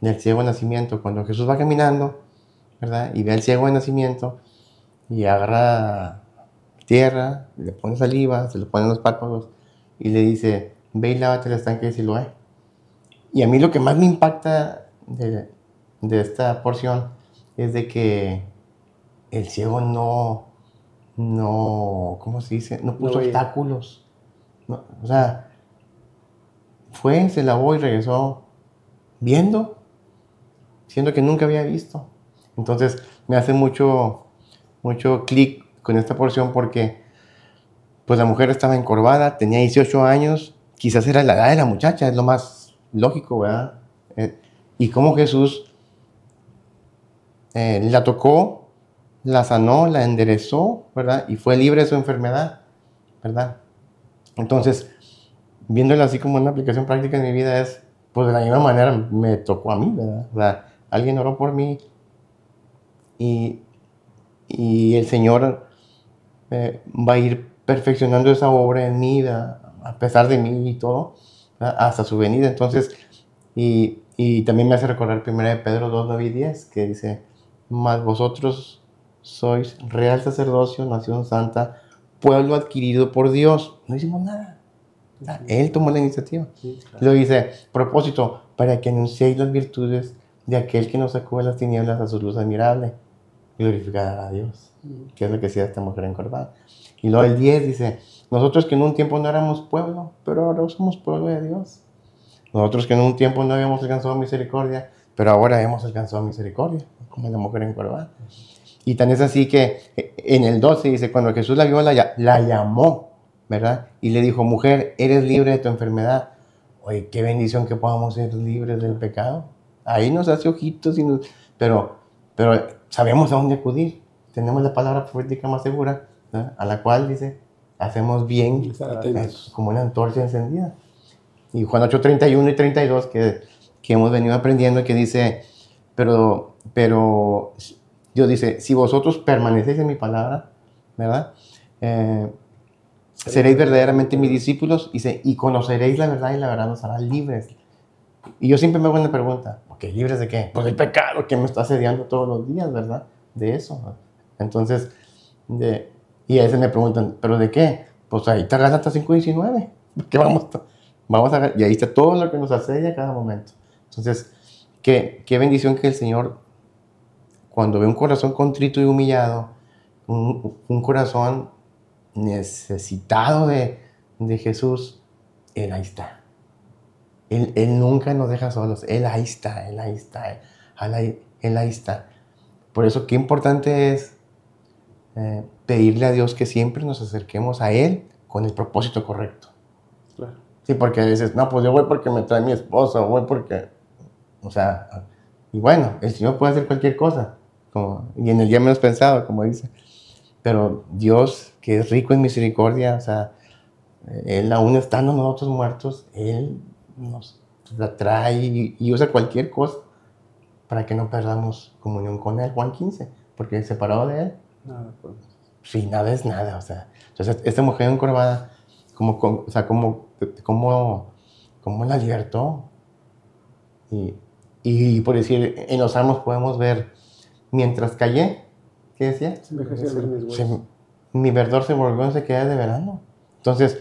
del ciego de nacimiento, cuando Jesús va caminando, ¿verdad? Y ve al ciego de nacimiento y agarra tierra, le pone saliva, se le ponen los párpados y le dice, ve y lávate el estanque de Siloé. Y a mí lo que más me impacta de, de esta porción es de que el ciego no, no, ¿cómo se dice? No puso obstáculos. o sea, fue, se lavó y regresó viendo, siendo que nunca había visto. Entonces me hace mucho, mucho clic con esta porción porque pues la mujer estaba encorvada, tenía 18 años, quizás era la edad de la muchacha, es lo más lógico, ¿verdad? Eh, y cómo Jesús eh, la tocó, la sanó, la enderezó, ¿verdad? Y fue libre de su enfermedad, ¿verdad? Entonces, viéndolo así como una aplicación práctica en mi vida es, pues de la misma manera me tocó a mí, ¿verdad? O sea, alguien oró por mí y, y el Señor eh, va a ir perfeccionando esa obra en mí, a pesar de mí y todo, hasta su venida. Entonces, y, y, también me hace recordar 1 de Pedro 2, 9 y 10, que dice, mas vosotros sois real sacerdocio, nación santa, pueblo adquirido por Dios. No hicimos nada. Él tomó la iniciativa. Lo dice, propósito, para que anunciéis las virtudes de aquel que nos sacó de las tinieblas a su luz admirable. Glorificar a Dios. Que es lo que decía esta mujer encorvada. Y luego el 10 dice, nosotros que en un tiempo no éramos pueblo, pero ahora somos pueblo de Dios. Nosotros que en un tiempo no habíamos alcanzado misericordia, pero ahora hemos alcanzado misericordia, como la mujer encorvada. Y tan es así que en el 12 dice, cuando Jesús la vio, la, la llamó ¿verdad? Y le dijo, mujer, eres libre de tu enfermedad. Oye, qué bendición que podamos ser libres del pecado. Ahí nos hace ojitos, y pero, pero sabemos a dónde acudir. Tenemos la palabra profética más segura, a la cual dice, hacemos bien como una antorcha encendida. Y Juan 8, 31 y 32, que, que hemos venido aprendiendo, que dice, pero, pero Dios dice, si vosotros permanecéis en mi palabra, ¿verdad? Eh, seréis verdaderamente mis discípulos y, y conoceréis la verdad y la verdad nos hará libres. Y yo siempre me hago una pregunta, ¿ok? ¿Libres de qué? Pues el pecado que me está asediando todos los días, ¿verdad? De eso. Entonces, de, y a veces me preguntan, ¿pero de qué? Pues ahí está Gálatas 5.19. ¿Qué vamos, vamos a Y ahí está todo lo que nos asedia a cada momento. Entonces, qué, qué bendición que el Señor, cuando ve un corazón contrito y humillado, un, un corazón necesitado de, de Jesús, Él ahí está. Él, nunca nos deja solos. Él ahí está, Él ahí está, Él ahí, está. Por eso qué importante es eh, pedirle a Dios que siempre nos acerquemos a Él con el propósito correcto. Claro. Sí, porque dices, no, pues yo voy porque me trae mi esposa, voy porque, o sea, y bueno, el Señor puede hacer cualquier cosa, como, y en el día menos pensado, como dice. Pero Dios, que es rico en misericordia, o sea, Él aún estando nosotros muertos, Él nos la trae y, y usa cualquier cosa para que no perdamos comunión con Él. Juan 15, porque separado de Él, Nada, pues. sí, nada es nada, o sea. Entonces, esta mujer encorvada, como, como- o sea, como, como, como la libertó. Y, y por decir, en los salmos podemos ver, mientras callé, ¿qué decía? Se- mi verdor se volvió en sequedad de verano. Entonces,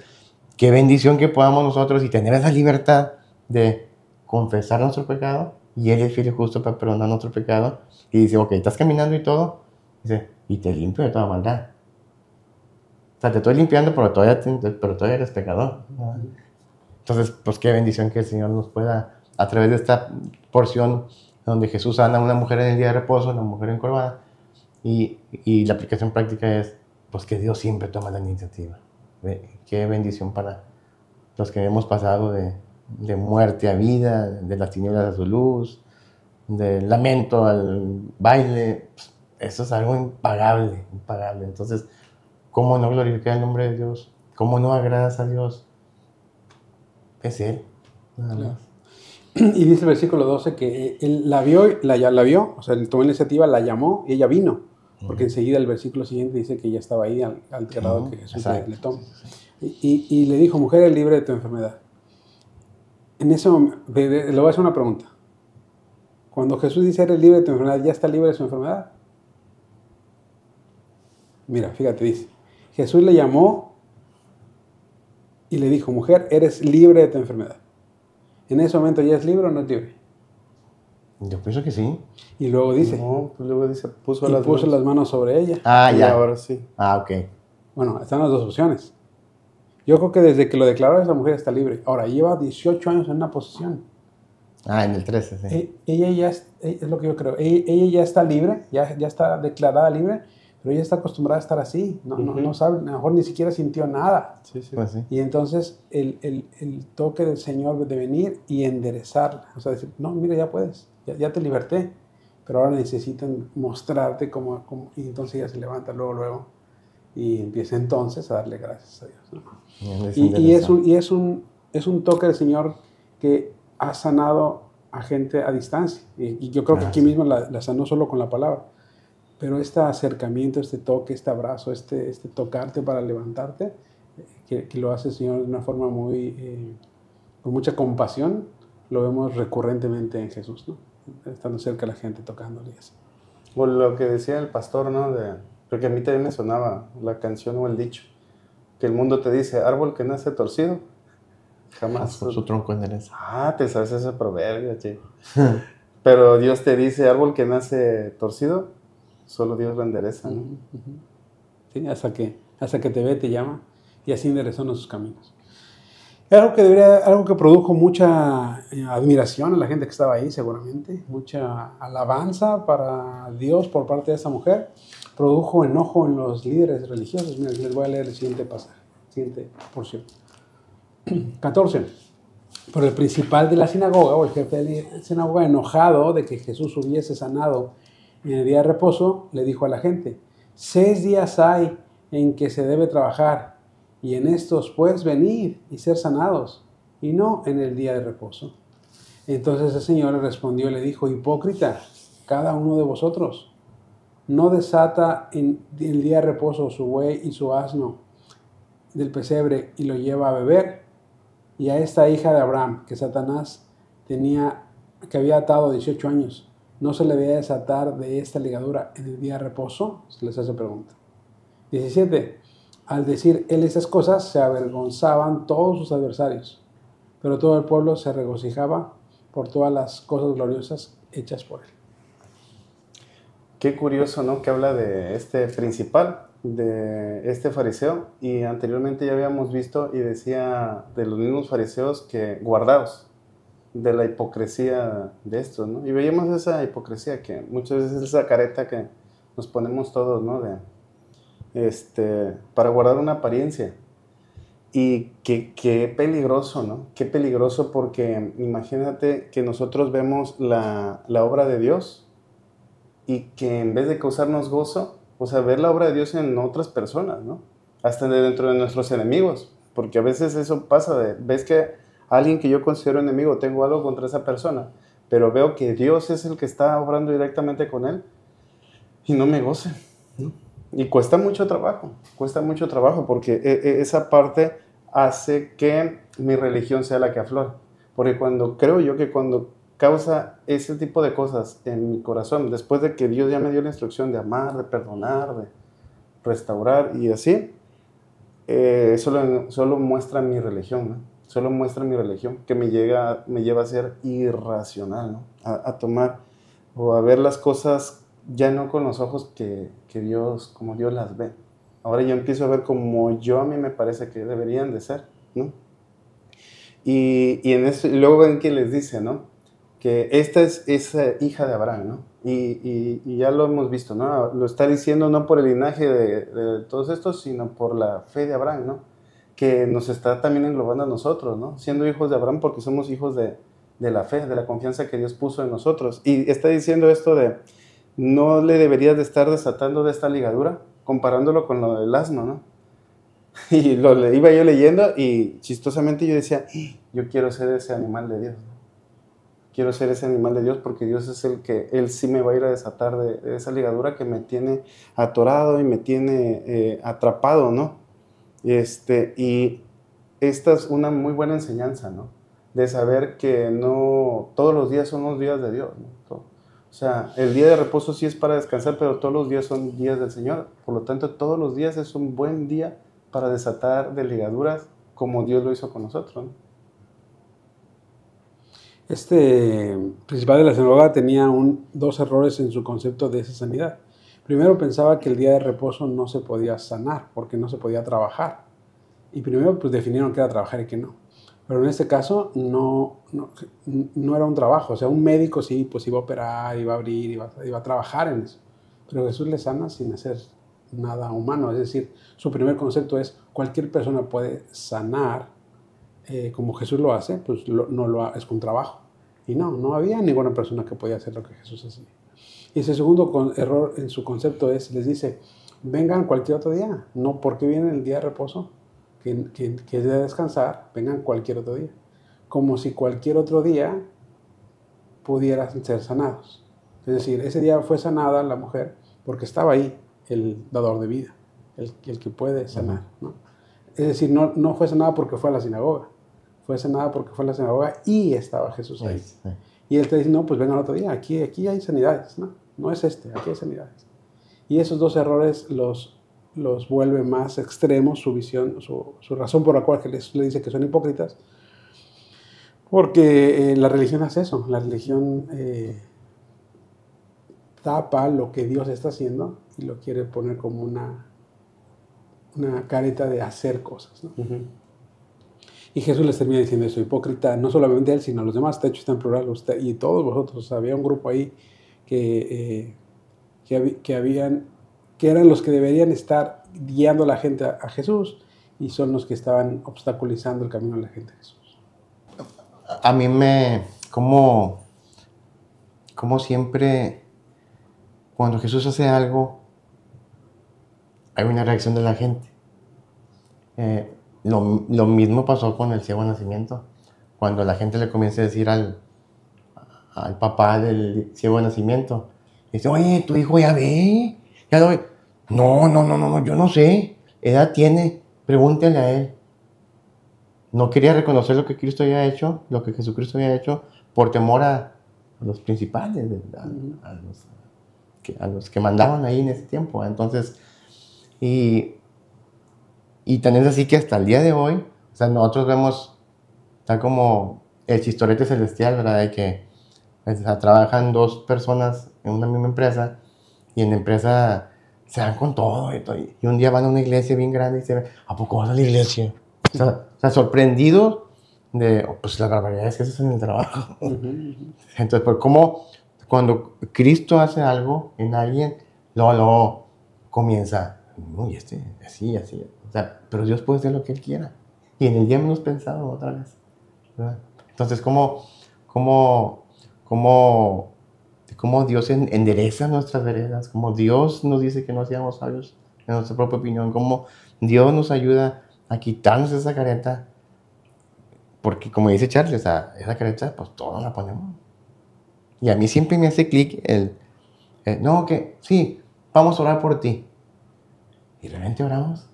qué bendición que podamos nosotros y tener esa libertad de confesar nuestro pecado y Él es fiel y justo para perdonar nuestro pecado. Y dice, ok, estás caminando y todo. Dice, y te limpio de toda maldad. O sea, te estoy limpiando, pero todavía, pero todavía eres pecador. Entonces, pues qué bendición que el Señor nos pueda, a través de esta porción donde Jesús sana a una mujer en el día de reposo, una mujer encorvada, y, y la aplicación práctica es, pues que Dios siempre toma la iniciativa. Ve, Qué bendición para los que hemos pasado de, de muerte a vida, de las tinieblas a su luz, del lamento al baile. Pues, Eso es algo impagable, impagable. Entonces, ¿cómo no glorificar el nombre de Dios? ¿Cómo no agradas a Dios? Es Él. nada Claro. más. Y dice el versículo 12 que él la vio, la, la vio, o sea, él tomó la iniciativa, la llamó y ella vino. Porque enseguida el versículo siguiente dice que ella estaba ahí al, al que Jesús le, le toma. Y, y- y le dijo, mujer, es libre de tu enfermedad. En ese momento, le voy a hacer una pregunta. Cuando Jesús dice, eres libre de tu enfermedad, ¿ya está libre de su enfermedad? Mira, fíjate, dice, Jesús le llamó y le dijo, mujer, eres libre de tu enfermedad. En ese momento, ¿ya es libre o no es libre? Yo pienso que sí. Y luego dice, No, pues luego dice, puso y las puso manos. las manos sobre ella. Ah, Y ya. ahora sí. Ah, ok. Bueno, están las dos opciones. Yo creo que desde que lo declaró esa mujer está libre. Ahora, lleva 18 años en una posición. Ah, en el 13, sí. E- Ella ya es, es lo que yo creo. Ella, ella ya está libre, ya, ya está declarada libre, pero ella está acostumbrada a estar así. No, no, Ujú. no sabe, a lo mejor ni siquiera sintió nada. Sí, sí. Pues sí. Y entonces el, el- el toque del Señor de venir y enderezarla. O sea, decir, no, mira, ya puedes, ya, ya te liberté, pero ahora necesitan mostrarte cómo, cómo- Y entonces ella se levanta luego, luego, y empieza entonces a darle gracias a Dios. ¿no? Y, y es, un, y es, un, es un toque del Señor que ha sanado a gente a distancia. Y, y yo creo que aquí sí. mismo la, la sanó solo con la palabra. Pero este acercamiento, este toque, este abrazo, este, este tocarte para levantarte, que, que lo hace el Señor de una forma muy, eh, con mucha compasión, lo vemos recurrentemente en Jesús, ¿no? Estando cerca de la gente, tocándole así. O lo que decía el pastor, ¿no? De, porque a mí también me sonaba la canción o el dicho. Que el mundo te dice, árbol que nace torcido, jamás. Su, su tronco endereza. Ah, te sabes ese proverbio, chico. Pero Dios te dice, árbol que nace torcido, solo Dios lo endereza, ¿no? Sí, hasta que, hasta que te ve, te llama y así enderezó sus caminos. Algo que, debería, algo que produjo mucha eh, admiración a la gente que estaba ahí, seguramente, mucha alabanza para Dios por parte de esa mujer, produjo enojo en los líderes religiosos. Mira, les voy a leer el siguiente pasaje, siguiente porción. 14. Pero el principal de la sinagoga, o el jefe de la sinagoga, enojado de que Jesús hubiese sanado en el día de reposo, le dijo a la gente, seis días hay en que se debe trabajar, y en estos pues venir y ser sanados, y no en el día de reposo. Entonces el Señor le respondió y le dijo, hipócrita, cada uno de vosotros no desata en el día de reposo su buey y su asno del pesebre y lo lleva a beber, y a esta hija de Abraham, que Satanás tenía, que había atado 18 años, ¿no se le debía desatar de esta ligadura en el día de reposo? Se les hace pregunta. 17. Al decir él esas cosas, se avergonzaban todos sus adversarios, pero todo el pueblo se regocijaba por todas las cosas gloriosas hechas por él. Qué curioso, ¿no? Que habla de este principal, de este fariseo, y anteriormente ya habíamos visto y decía de los mismos fariseos que guardaos, de la hipocresía de esto, ¿no? Y veíamos esa hipocresía que muchas veces es esa careta que nos ponemos todos, ¿no? De, este, para guardar una apariencia. Y qué, qué peligroso, ¿no? Qué peligroso porque imagínate que nosotros vemos la, la obra de Dios y que en vez de causarnos gozo, o sea, ver la obra de Dios en otras personas, ¿no? Hasta dentro de nuestros enemigos, porque a veces eso pasa, de, ves que alguien que yo considero enemigo, tengo algo contra esa persona, pero veo que Dios es el que está obrando directamente con él y no me goce. Y cuesta mucho trabajo, cuesta mucho trabajo porque e, e, esa parte hace que mi religión sea la que aflora. Porque cuando creo yo que cuando causa ese tipo de cosas en mi corazón, después de que Dios ya me dio la instrucción de amar, de perdonar, de restaurar y así, eh, solo, solo muestra mi religión, ¿no? Solo muestra mi religión, que me, llega, me lleva a ser irracional, ¿no? a, tomar o a ver las cosas ya no con los ojos que, que, Dios, como Dios las ve. Ahora yo empiezo a ver como yo a mí me parece que deberían de ser, ¿no? Y, y en eso, luego ven que les dice, ¿no? Que esta es esa hija de Abraham, ¿no? Y, y, y, ya lo hemos visto, ¿no? Lo está diciendo no por el linaje de, de todos estos, sino por la fe de Abraham, ¿no? Que nos está también englobando a nosotros, ¿no? Siendo hijos de Abraham porque somos hijos de, de, la fe, de la confianza que Dios puso en nosotros. Y está diciendo esto de, no le deberías de estar desatando de esta ligadura, comparándolo con lo del asno, ¿no? Y lo iba yo leyendo y chistosamente yo decía, yo quiero ser ese animal de Dios. Quiero ser ese animal de Dios porque Dios es el que, Él sí me va a ir a desatar de, de esa ligadura que me tiene atorado y me tiene eh, atrapado, ¿no? Este, y esta es una muy buena enseñanza, ¿no? De saber que no todos los días son los días de Dios. O sea, el día de reposo sí es para descansar, pero todos los días son días del Señor. Por lo tanto, todos los días es un buen día para desatar de ligaduras como Dios lo hizo con nosotros. ¿no? Este principal de la sinagoga tenía un, dos errores en su concepto de esa sanidad. Primero pensaba que el día de reposo no se podía sanar porque no se podía trabajar. Y primero pues definieron qué era trabajar y qué no. Pero en este caso no, no, no, era un trabajo. O sea, un médico sí, pues iba a operar, iba a abrir, iba, a trabajar en eso. Pero Jesús le sana sin hacer nada humano. Es decir, su primer concepto es cualquier persona puede sanar eh, como Jesús lo hace, pues no lo es con trabajo. Y no, no había ninguna persona que podía hacer lo que Jesús hacía. Y ese segundo error en su concepto es, les dice, vengan cualquier otro día, no porque vienen el día de reposo, que, que, que es de descansar, vengan cualquier otro día. Como si cualquier otro día pudieran ser sanados. Es decir, ese día fue sanada la mujer porque estaba ahí el dador de vida, el, el que puede sanar. ¿no? Es decir, no, no fue sanada porque fue a la sinagoga, fue sanada porque fue a la sinagoga y estaba Jesús ahí. Sí, sí. Y él te dice, no, pues vengan otro día, aquí, aquí hay sanidades, ¿no? No es este, aquí hay sanidades. Y esos dos errores los, los vuelve más extremos su visión, su, su razón por la cual les, le dice que son hipócritas, porque eh, la religión hace eso, la religión eh, tapa lo que Dios está haciendo y lo quiere poner como una, una careta de hacer cosas. Y Jesús les termina diciendo eso, hipócrita, no solamente él, sino los demás, de hecho está en plural, usted y todos vosotros. Había un grupo ahí que, eh, que, habían, que eran los que deberían estar guiando a la gente a, a, Jesús y son los que estaban obstaculizando el camino de la gente a Jesús. A mí me, como, como siempre, cuando Jesús hace algo, hay una reacción de la gente. Eh, lo, lo, mismo pasó con el ciego nacimiento. Cuando la gente le comienza a decir al, al papá del ciego nacimiento, dice, oye, tu hijo ya ve, ya lo ve. No, no, no, no, yo no sé. Edad tiene, pregúntale a él. No quería reconocer lo que Cristo había hecho, lo que Jesucristo había hecho, por temor a, los principales, a, a, los, que, a los que mandaban ahí en ese tiempo. Entonces, y y tan es así que hasta el día de hoy, o sea, nosotros vemos, tal como el chistorete celestial, ¿verdad? De que o sea, trabajan dos personas en una misma empresa y en la empresa se dan con todo y, todo, y un día van a una iglesia bien grande y se ven, ¿a poco vas a la iglesia? O sea, o sea sorprendidos de oh, pues las barbaridades que haces en el trabajo. Entonces, por cómo cuando Cristo hace algo en alguien, luego, luego comienza, uy, este, así, así. O sea, pero Dios puede hacer lo que Él quiera. Y en el día menos pensado otra vez. ¿verdad? Entonces, ¿cómo, cómo, cómo, cómo Dios en- endereza nuestras veredas? Cómo Dios nos dice que no seamos sabios en nuestra propia opinión. Cómo Dios nos ayuda a quitarnos esa careta. Porque como dice Charlie, o sea, esa careta, pues todos la ponemos. Y a mí siempre me hace clic el, el, no, que sí, vamos a orar por ti. Y realmente oramos.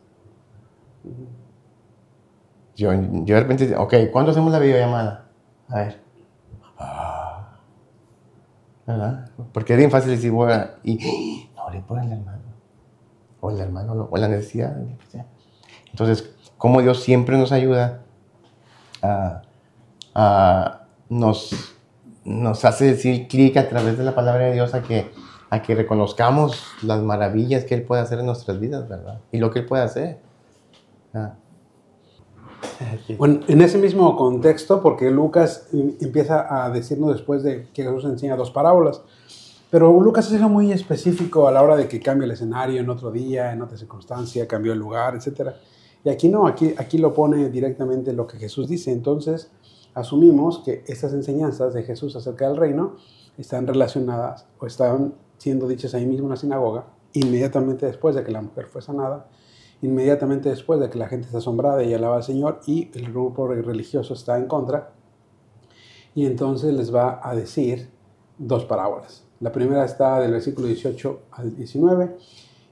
Yo, de repente, ok, ¿cuándo hacemos la videollamada? A ver. Ah. ¿Verdad? Porque es bien fácil decir, bueno, y no, oré por el hermano. O el hermano, o la necesidad. Entonces, como Dios siempre nos ayuda a, a- nos, nos hace decir clic a través de la palabra de Dios a que, a que reconozcamos las maravillas que Él puede hacer en nuestras vidas, ¿verdad? Y lo que Él puede hacer. Ah, Bueno, en ese mismo contexto, porque Lucas em- empieza a decirnos después de que Jesús enseña dos parábolas, pero Lucas es muy específico a la hora de que cambia el escenario en otro día, en otra circunstancia, cambió el lugar, etc. Y aquí no, aquí, aquí lo pone directamente lo que Jesús dice. Entonces, asumimos que estas enseñanzas de Jesús acerca del reino están relacionadas o están siendo dichas ahí mismo en la sinagoga, inmediatamente después de que la mujer fue sanada, inmediatamente después de que la gente está asombrada y alaba al Señor y el grupo religioso está en contra. Y entonces les va a decir dos parábolas. La primera está del versículo 18 al 19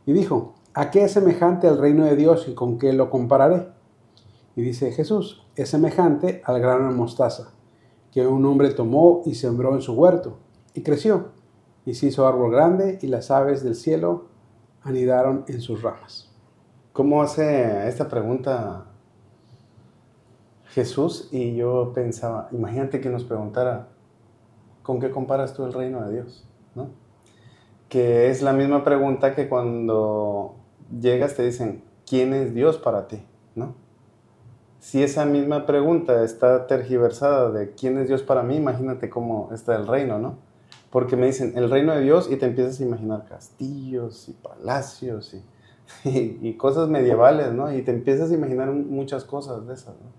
y dijo, ¿a qué es semejante el reino de Dios y con qué lo compararé? Y dice Jesús, es semejante al grano de mostaza que un hombre tomó y sembró en su huerto y creció y se hizo árbol grande y las aves del cielo anidaron en sus ramas. ¿Cómo hace esta pregunta Jesús? Y yo pensaba, imagínate que nos preguntara, ¿con qué comparas tú el reino de Dios? ¿No? Que es la misma pregunta que cuando llegas te dicen, ¿quién es Dios para ti? ¿No? Si esa misma pregunta está tergiversada de quién es Dios para mí, imagínate cómo está el reino, ¿no? Porque me dicen el reino de Dios y te empiezas a imaginar castillos y palacios y, y, y cosas medievales, ¿no? Y te empiezas a imaginar muchas cosas de esas, ¿no?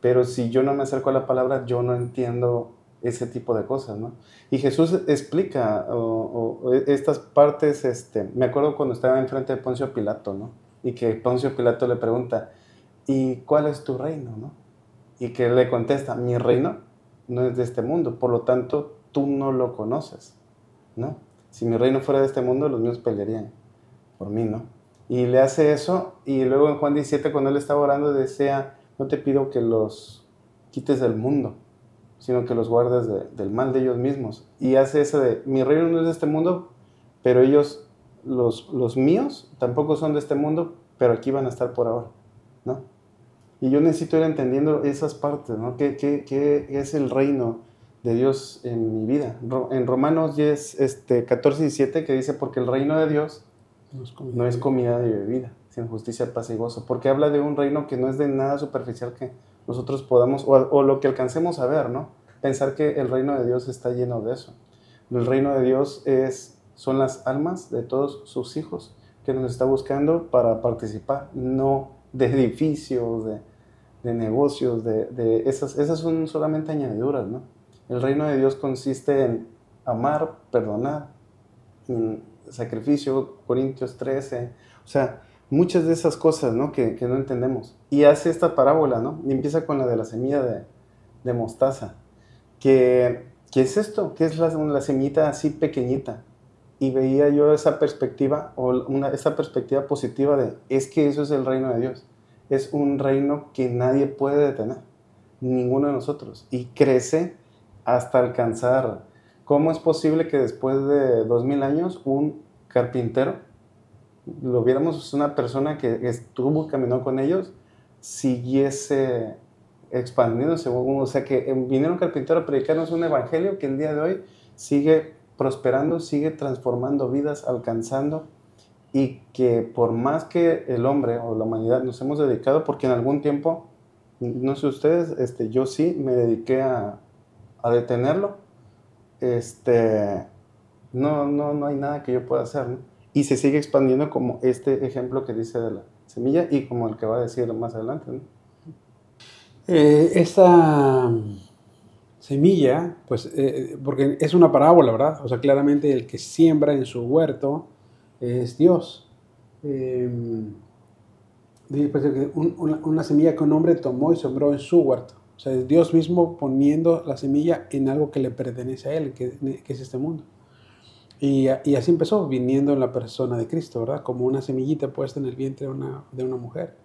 Pero si yo no me acerco a la palabra, yo no entiendo ese tipo de cosas, ¿no? Y Jesús explica o, o, estas partes, este, me acuerdo cuando estaba enfrente de Poncio Pilato, ¿no? Y que Poncio Pilato le pregunta, ¿y cuál es tu reino, no? Y que le contesta, mi reino no es de este mundo, por lo tanto, tú no lo conoces, ¿no? Si mi reino fuera de este mundo, los míos pelearían por mí, ¿no? Y le hace eso, y luego en Juan 17, cuando él estaba orando, decía, no te pido que los quites del mundo, sino que los guardes de, del mal de ellos mismos. Y hace eso de, mi reino no es de este mundo, pero ellos, los, los míos, tampoco son de este mundo, pero aquí van a estar por ahora, ¿no? Y yo necesito ir entendiendo esas partes, ¿no? ¿Qué, qué, qué es el reino de Dios en mi vida? En Romanos 10, este, 14 y 17, que dice, porque el reino de Dios no es comida, no es comida y bebida, sino justicia, paz y gozo. Porque habla de un reino que no es de nada superficial que nosotros podamos, o, o, lo que alcancemos a ver, ¿no? Pensar que el reino de Dios está lleno de eso. El reino de Dios es, son las almas de todos sus hijos que nos está buscando para participar, no de edificios, de, de negocios, de, de, esas, esas son solamente añadiduras, ¿no? El reino de Dios consiste en amar, perdonar, sacrificio, Corintios 13, o sea, muchas de esas cosas, ¿no? Que, no entendemos. Y hace esta parábola, ¿no? Y empieza con la de la semilla de, mostaza, ¿qué es esto? ¿Qué es la, la así pequeñita? Y veía yo esa perspectiva, o esa perspectiva positiva de, es que eso es el reino de Dios. Es un reino que nadie puede detener, ninguno de nosotros. Y crece hasta alcanzar. ¿Cómo es posible que después de dos mil años un carpintero, lo viéramos una persona que estuvo, caminó con ellos, siguiese expandiéndose? O sea, que vinieron un carpintero a predicarnos un evangelio que el día de hoy sigue prosperando, sigue transformando vidas, alcanzando, y que por más que el hombre o la humanidad nos hemos dedicado, porque en algún tiempo No sé ustedes, este, yo sí me dediqué a, a detenerlo. Este, no, no, no hay nada que yo pueda hacer. Y se sigue expandiendo como este ejemplo que dice de la semilla y como el que va a decir más adelante. Eh, esta semilla, pues, eh, porque es una parábola, ¿verdad? O sea, claramente el que siembra en su huerto es Dios. Dice, pues, una semilla que un hombre tomó y sembró en su huerto. O sea, es Dios mismo poniendo la semilla en algo que le pertenece a Él, que, es este mundo. Y, así empezó, viniendo en la persona de Cristo, ¿verdad? Como una semillita puesta en el vientre de una, de una mujer.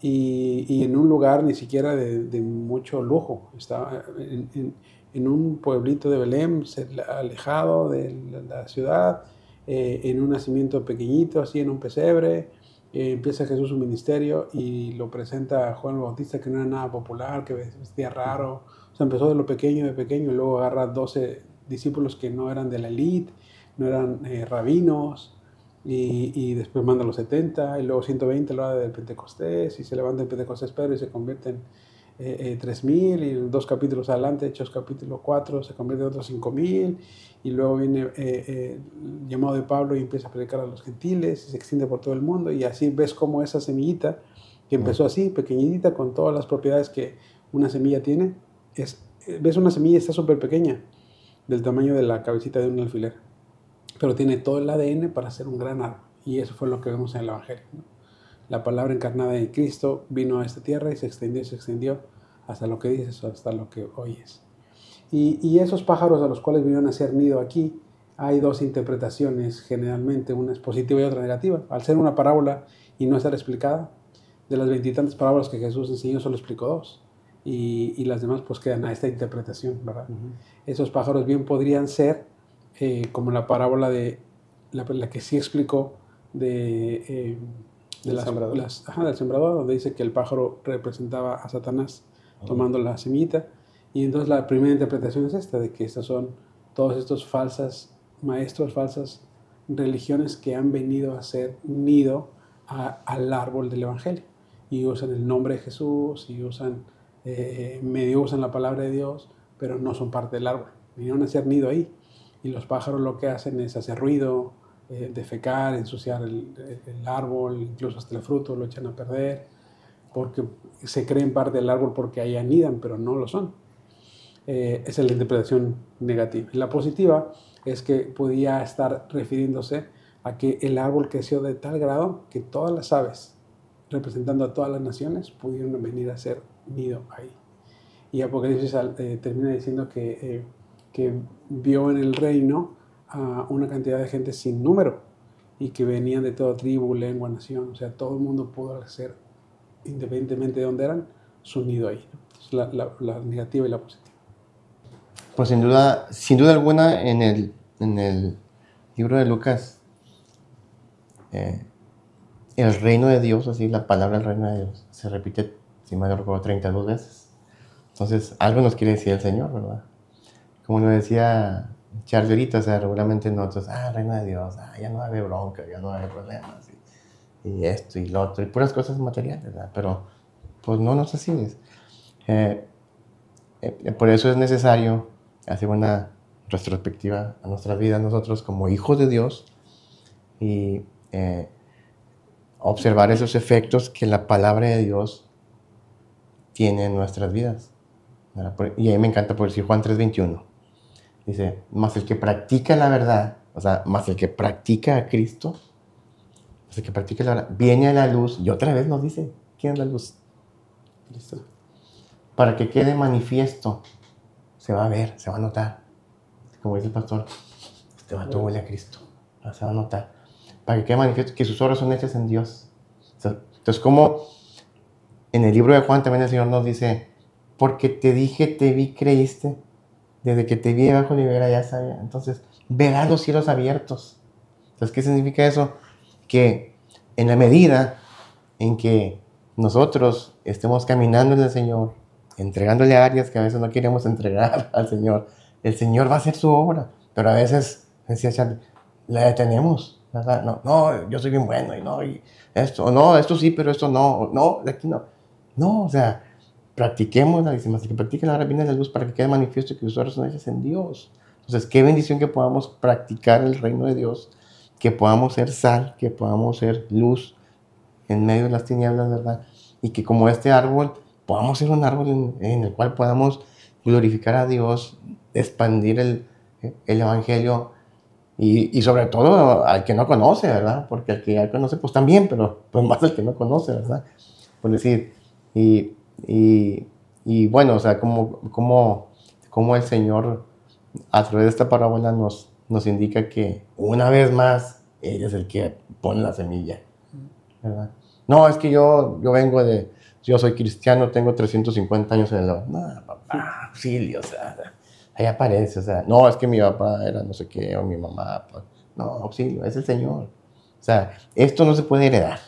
Y, en un lugar ni siquiera de, mucho lujo. Estaba en, un pueblito de Belén, alejado de la, la ciudad, eh, en un nacimiento pequeñito, así en un pesebre. Eh, empieza Jesús su ministerio y lo presenta a Juan Bautista, que no era nada popular, que vestía raro. O sea, empezó de lo pequeño, de pequeño, y luego agarra 12 discípulos que no eran de la élite, no eran eh, rabinos, y, y después manda a los 70, y luego 120 lo da del Pentecostés, y se levanta el Pentecostés Pedro y se convierten eh, eh, 3.000, y dos capítulos adelante, Hechos capítulo 4, se convierte en otros 5.000, y luego viene eh, eh, el llamado de Pablo y empieza a predicar a los gentiles, y se extiende por todo el mundo, y así ves como esa semillita, que empezó así, pequeñita, con todas las propiedades que una semilla tiene, es, eh, ves una semilla, está súper pequeña, del tamaño de la cabecita de un alfiler pero tiene todo el ADN para ser un gran árbol. Y eso fue lo que vemos en el Evangelio. ¿no? La palabra encarnada en Cristo vino a esta tierra y se extendió y se extendió hasta lo que dices, hasta lo que oyes. Y, y esos pájaros a los cuales vinieron a hacer nido aquí, hay dos interpretaciones generalmente, una es positiva y otra negativa. Al ser una parábola y no estar explicada, de las veintitantas parábolas que Jesús enseñó, solo explicó dos. Y, y las demás pues quedan a esta interpretación, ¿verdad? Esos pájaros bien podrían ser eh, como la parábola de la, la que sí explicó de, eh, de las, sembrador. las- ajá, del sembrador, donde dice que el pájaro representaba a Satanás tomando la semillita. Y entonces la primera interpretación es esta, de que estas son todos estos falsas maestros, falsas religiones que han venido a hacer nido a- al árbol del Evangelio. Y usan el nombre de Jesús, y usan, eh, medio usan la palabra de Dios, pero no son parte del árbol. Vinieron a hacer nido ahí. Y los pájaros lo que hacen es hacer ruido, eh, defecar, ensuciar el, el árbol, incluso hasta el fruto lo echan a perder, porque se creen parte del árbol porque ahí anidan, pero no lo son. Eh, esa es la interpretación negativa. La positiva es que podía estar refiriéndose a que el árbol creció de tal grado que todas las aves, representando a todas las naciones, pudieron venir a hacer nido ahí. Y Apocalipsis al- eh, termina diciendo que, eh, que vio en el reino a una cantidad de gente sin número y que venían de toda tribu, lengua, nación. O sea, todo el mundo pudo hacer, independientemente de dónde eran, su nido ahí. ¿no? La, la- la negativa y la positiva. Pues sin duda, sin duda alguna, en el, en el libro de Lucas, eh, el reino de Dios, así la palabra el reino de Dios, se repite, si mal no recuerdo, 32 veces. Entonces, algo nos quiere decir el Señor, ¿verdad? Como nos decía Ahorita, o sea, regularmente nosotros, ah, reino de Dios, ah, ya no haber bronca, ya no haber problemas, y, y esto y lo otro, y puras cosas materiales, ¿verdad? Pero, pues no nos así es. Eh, eh, por eso es necesario hacer una retrospectiva a nuestras vidas nosotros como hijos de Dios y eh, observar esos efectos que la palabra de Dios tiene en nuestras vidas. Y ahí me encanta por decir Juan 3:21. Dice, más el que practica la verdad, o sea, más el que practica a Cristo, más el que practica la verdad, viene a la luz y otra vez nos dice, ¿quién es la luz? ¿Listo? para que quede manifiesto, se va a ver, se va a notar. Como dice el pastor, este vato huele a Cristo, ah, se va a notar. Para que quede manifiesto que sus obras son hechas en Dios. O sea, Entonces, como en el libro de Juan también el Señor nos dice, porque te dije, te vi, creíste, desde que te vi debajo de Olivera ya sabía. Entonces, verás los cielos abiertos. Entonces, ¿qué significa eso? Que en la medida en que nosotros estemos caminando en el Señor, entregándole áreas que a veces no queremos entregar al Señor, el Señor va a hacer su obra, pero a veces, decía Charlie, la detenemos. No, no, yo soy bien bueno y no, y esto, no, esto sí, pero esto no, no, aquí no. No, o sea, practiquemos, dice, más que practiquen ahora viene la luz para que quede manifiesto que son hechos en Dios. Entonces, qué bendición que podamos practicar el reino de Dios, que podamos ser sal, que podamos ser luz en medio de las tinieblas, ¿verdad? Y que como este árbol, podamos ser un árbol en, el cual podamos glorificar a Dios, expandir el, el Evangelio y, y, sobre todo al que no conoce, ¿verdad? Porque al que ya conoce, pues también, pero pues más al que no conoce, ¿verdad? Por decir, y, y, y bueno, o sea, como, como, como el Señor a través de esta parábola nos, nos indica que una vez más Él es el que pone la semilla, ¿verdad? No, es que yo, yo vengo de, yo soy cristiano, tengo 350 años en el... No, papá, auxilio, o sea, ahí aparece, o sea, no, es que mi papá era no sé qué, o mi mamá, pues, no, auxilio, es el Señor. O sea, esto no se puede heredar.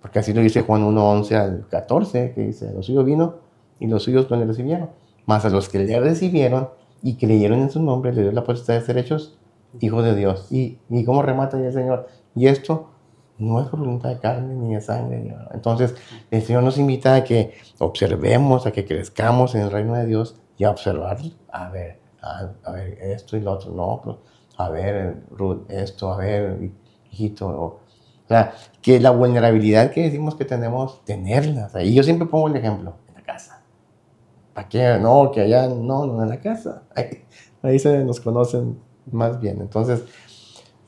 Porque así lo dice Juan 1, 11 al 14, que dice, los suyos vino y los suyos no le recibieron. Más a los que le recibieron y creyeron en su nombre, le dio la potestad de ser hechos hijos de Dios. ¿Y, y cómo remata el Señor? Y esto no es por voluntad de carne ni de sangre. Entonces, el Señor nos invita a que observemos, a que crezcamos en el reino de Dios y a observar, a ver, a, ver, esto y lo otro, no, pues, a ver, Ruth, esto, a ver, hijito, o, sea, que la vulnerabilidad que decimos que tenemos, tenerla. y yo siempre pongo el ejemplo, en la casa. ¿Para qué? No, que allá, no, no en la casa. Ahí, ahí se nos conocen más bien. Entonces,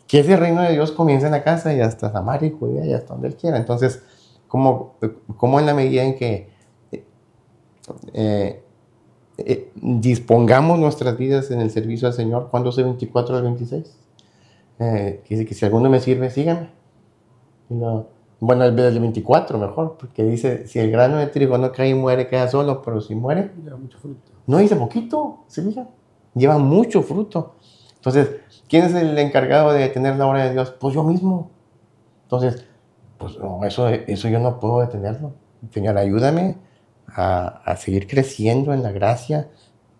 que ese reino de Dios comienza en la casa y hasta Samaria y Judea y hasta donde Él quiera. Entonces, como, como en la medida en que eh, eh, dispongamos nuestras vidas en el servicio al Señor, ¿cuándo es el 24 al 26? Eh, que si alguno me sirve, síganme. No, bueno, el del 24 mejor, porque dice, si el grano de trigo no cae y muere, queda solo, pero si muere, lleva mucho fruto. No dice poquito, ¿se fija? Lleva mucho fruto. Entonces, ¿quién es el encargado de tener la obra de Dios? Pues yo mismo. Entonces, pues no, eso, eso yo no puedo detenerlo. Señor, ayúdame a, a seguir creciendo en la gracia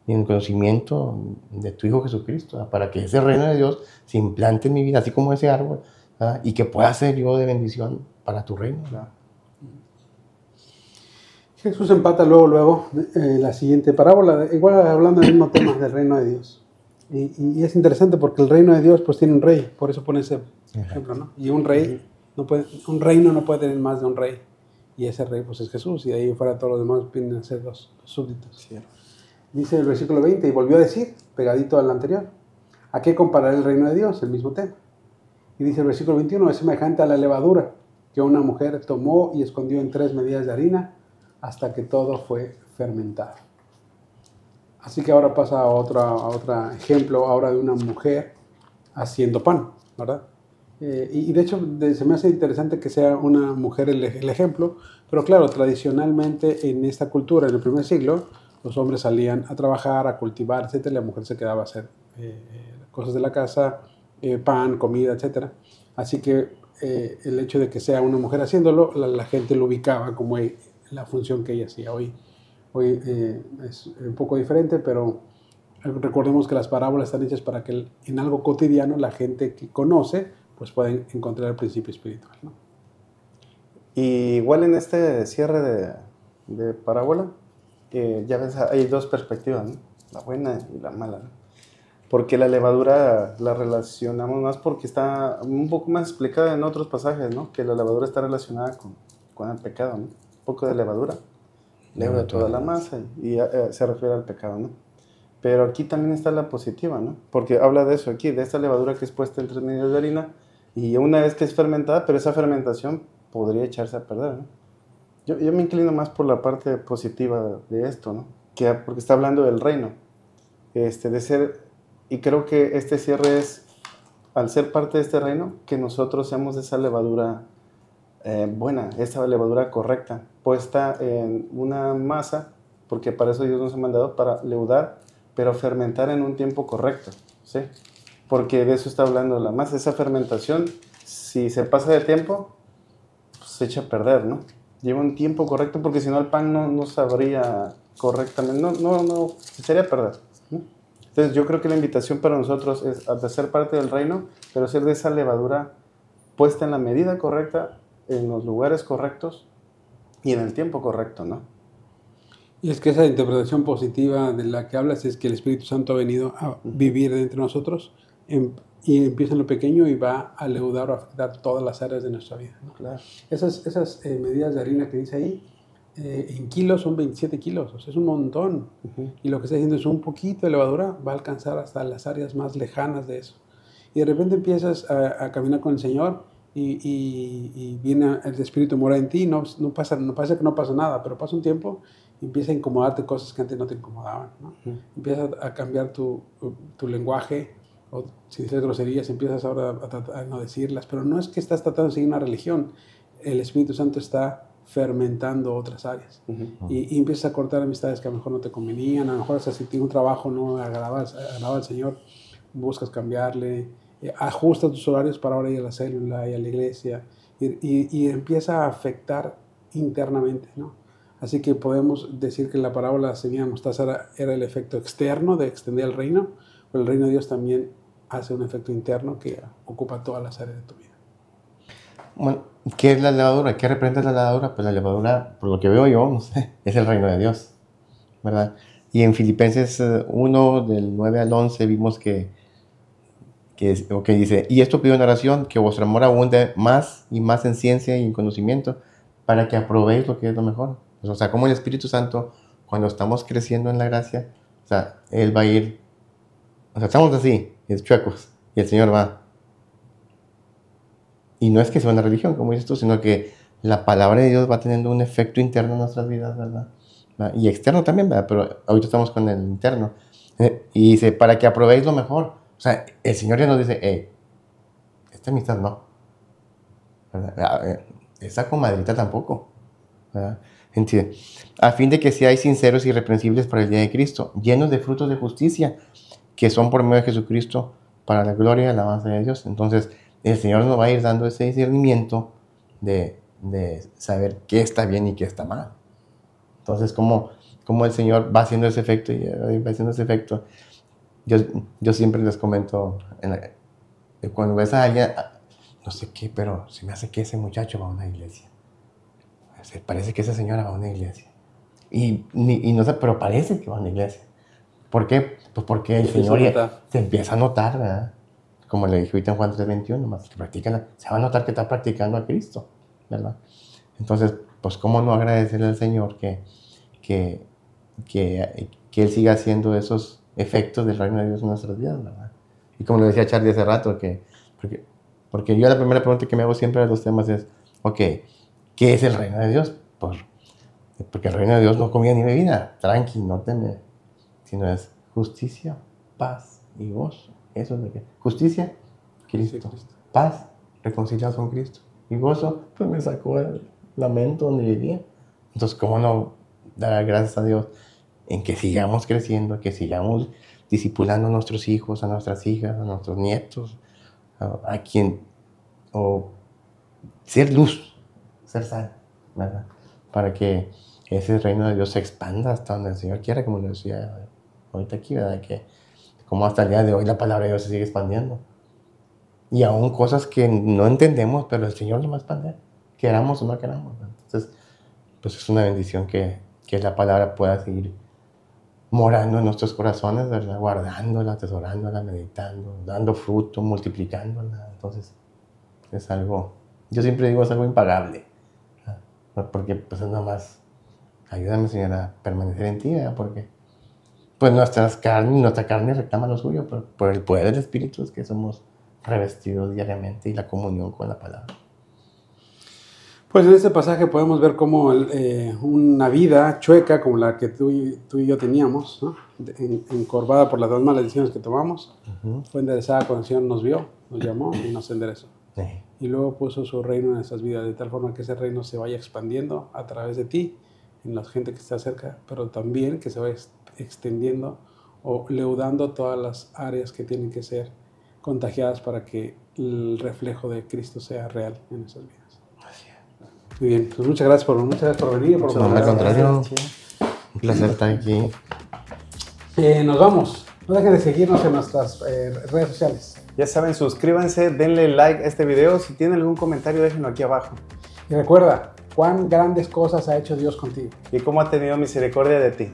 y en el conocimiento de tu Hijo Jesucristo, para que ese reino de Dios se implante en mi vida, así como ese árbol, y que pueda ser yo de bendición para tu reino. Jesús empata luego, luego eh, la siguiente parábola, igual hablando del mismo tema del reino de Dios. Y, es interesante porque el reino de Dios pues tiene un rey, por eso pone ese ejemplo, ¿no? Y un rey, no puede, un reino no puede tener más de un rey. Y ese rey pues es Jesús, y de ahí fuera todos los demás vienen a ser los, súbditos. Dice el versículo 20, y volvió a decir, pegadito al anterior, ¿a qué comparar el reino de Dios? El mismo tema. Y dice el versículo 21, es semejante a la levadura que una mujer tomó y escondió en tres medidas de harina hasta que todo fue fermentado. Así que ahora pasa a otro, otro ejemplo, ahora de una mujer haciendo pan, ¿verdad? Eh, y de hecho se me hace interesante que sea una mujer el, ejemplo, pero claro, tradicionalmente en esta cultura, en el primer siglo, los hombres salían a trabajar, a cultivar, etc. La mujer se quedaba a hacer eh, cosas de la casa, eh, pan, comida, etc. Así que el hecho de que sea una mujer haciéndolo, la, gente lo ubicaba como la función que ella hacía. Hoy Hoy eh, es un poco diferente, pero recordemos que las parábolas están hechas para que en algo cotidiano la gente que conoce pues pueda encontrar el principio espiritual. ¿no? Y igual en este cierre de, de parábola, eh, ya ves, hay dos perspectivas, la buena y la mala. Porque la levadura la relacionamos más porque está un poco más explicada en otros pasajes, ¿no? que la levadura está relacionada con, con el pecado, ¿no? un poco de levadura leuda toda la masa y eh, se refiere al pecado, ¿no? Pero aquí también está la positiva, ¿no? Porque habla de eso aquí, de esta levadura que es puesta en tres medidas de harina y una vez que es fermentada, pero esa fermentación podría echarse a perder, ¿no? Yo, yo me inclino más por la parte positiva de esto, ¿no? Que, porque está hablando del reino, este, de ser, y creo que este cierre es, al ser parte de este reino, que nosotros seamos esa levadura eh, buena, esa levadura correcta, puesta en una masa, porque para eso Dios nos ha mandado, para leudar, pero fermentar en un tiempo correcto, ¿sí? Porque de eso está hablando la masa. Esa fermentación, si se pasa de tiempo, pues, se echa a perder, ¿no? Lleva un tiempo correcto porque si no el pan no, no sabría correctamente, no, no, no, se echaría a perder. Entonces yo creo que la invitación para nosotros es a ser parte del reino, pero ser de esa levadura puesta en la medida correcta en los lugares correctos y en el tiempo correcto, ¿no? Y es que esa interpretación positiva de la que hablas es que el Espíritu Santo ha venido a vivir entre nosotros en- y empieza en lo pequeño y va a leudar o afectar todas las áreas de nuestra vida. ¿no? Claro. Esas, esas eh, medidas de harina que dice ahí, eh, en kilos son 27 kilos, o sea, es un montón. Y lo que está diciendo es un poquito de levadura va a alcanzar hasta las áreas más lejanas de eso. Y de repente empiezas a, a caminar con el Señor y, y- y viene el Espíritu mora en ti, no, no pasa, no pasa que no pasa nada, pero pasa un tiempo y empieza a incomodarte cosas que antes no te incomodaban. ¿no? Ujú. Empieza a cambiar tu, tu lenguaje, o si dices groserías, empiezas ahora a, a no decirlas, pero no es que estás tratando de seguir una religión, el Espíritu Santo está fermentando otras áreas. Ujú. Y, y empiezas a cortar amistades que a lo mejor no te convenían, a lo mejor hasta si tienes un trabajo no agradaba, agradaba al Señor, buscas cambiarle, eh, ajusta tus horarios para ahora ir a la célula y a la iglesia, y, y- y empieza a afectar internamente, ¿no? Así que podemos decir que la parábola semilla de mostaza era, era el efecto externo de extender el reino, pero el reino de Dios también hace un efecto interno que ocupa todas las áreas de tu vida. Bueno, ¿qué es la levadura? ¿Qué representa la levadura? Pues la levadura, por lo que veo yo, no sé, es el reino de Dios, ¿verdad? Y en Filipenses eh, 1, del 9 al 11, vimos que, que, es- o que dice, y esto pido en oración, que vuestro amor abunde más y más en ciencia y en conocimiento, para que aprobéis lo que es lo mejor. O sea, como el Espíritu Santo, cuando estamos creciendo en la gracia, o sea, Él va a ir, o sea, estamos así, es chuecos, y el Señor va, y no es que sea una religión, como dices tú, sino que la palabra de Dios va teniendo un efecto interno en nuestras vidas, ¿verdad? Y externo también, ¿verdad? Pero ahorita estamos con el interno. Eh, Y dice, para que aprobéis lo mejor. O sea, el Señor ya nos dice, hey, esta amistad no. ¿verdad? Ah, eh, Esa comadrita tampoco. ¿verdad? Entiende. A fin de que seáis sinceros y irreprensibles para el día de Cristo, llenos de frutos de justicia, que son por medio de Jesucristo, para la gloria y alabanza de Dios. Entonces, el Señor nos va a ir dando ese discernimiento de, de saber qué está bien y qué está mal. Entonces, como, como el Señor va haciendo ese efecto y eh, va haciendo ese efecto. Yo, yo siempre les comento, en la- cuando ves a alguien, ah, no sé qué, pero se me hace que ese muchacho va a una iglesia. Se parece que esa señora va a una iglesia. Y, ni- y no sé, pero parece que va a una iglesia. ¿Por qué? Pues porque el Señor se empieza a notar, ¿verdad? Como le dije ahorita en Juan 3.21, más que practican, se va a notar que está practicando a Cristo, ¿verdad? Entonces, pues, ¿cómo no agradecerle al Señor que, que, que, Él siga haciendo esos efectos del reino de Dios en nuestras vidas, ¿verdad? Y como lo decía Charlie hace rato, que, porque, porque yo la primera pregunta que me hago siempre de los temas es, ok, ¿qué es el reino de Dios? Por, porque el reino de Dios no comía ni bebida, tranqui, no teme, sino es justicia, paz y gozo. Eso es lo que. Justicia, Cristo. Cristo. Paz, reconciliado con Cristo. Y gozo, pues me sacó el lamento donde vivía. Entonces, ¿cómo no dar gracias a Dios en que sigamos creciendo, que sigamos discipulando a nuestros hijos, a nuestras hijas, a nuestros nietos, a, a quien. o ser luz, ser sal, ¿verdad? Para que ese reino de Dios se expanda hasta donde el Señor quiera, como lo decía ahorita aquí, ¿verdad? Que como hasta el día de hoy la palabra de Dios se sigue expandiendo. Y aún cosas que no entendemos, pero el Señor lo va a expandir, queramos o no queramos. Entonces, pues es una bendición que, que la palabra pueda seguir morando en nuestros corazones, ¿verdad? Guardándola, atesorándola, meditando, dando fruto, multiplicándola. Entonces, es algo, yo siempre digo, es algo impagable. Porque pues es nada más, ayúdame Señor a permanecer en ti, ¿verdad? Porque pues nuestras carnes, nuestra carne reclama lo suyo, pero por el poder del Espíritu es que somos revestidos diariamente y la comunión con la palabra. Pues en este pasaje podemos ver cómo eh, una vida chueca como la que tú y, tú y yo teníamos, ¿no? En- encorvada por las dos malas decisiones que tomamos, Ujú. fue enderezada cuando el Señor nos vio, nos llamó y nos enderezó. Sí. Y luego puso su reino en nuestras vidas, de tal forma que ese reino se vaya expandiendo a través de ti, en la gente que está cerca, pero también que se vaya extendiendo o leudando todas las áreas que tienen que ser contagiadas para que el reflejo de Cristo sea real en nuestras vidas. Muy bien, pues muchas gracias por, muchas gracias por venir. Por No, al contrario, un placer estar aquí. Eh, nos vamos. No dejen de seguirnos en nuestras eh, redes sociales. Ya saben, suscríbanse, denle like a este video. Si tienen algún comentario, déjenlo aquí abajo. Y recuerda, cuán grandes cosas ha hecho Dios contigo. y cómo ha tenido misericordia de ti.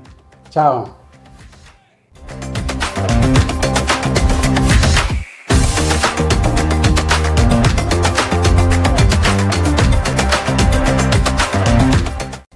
Tchau.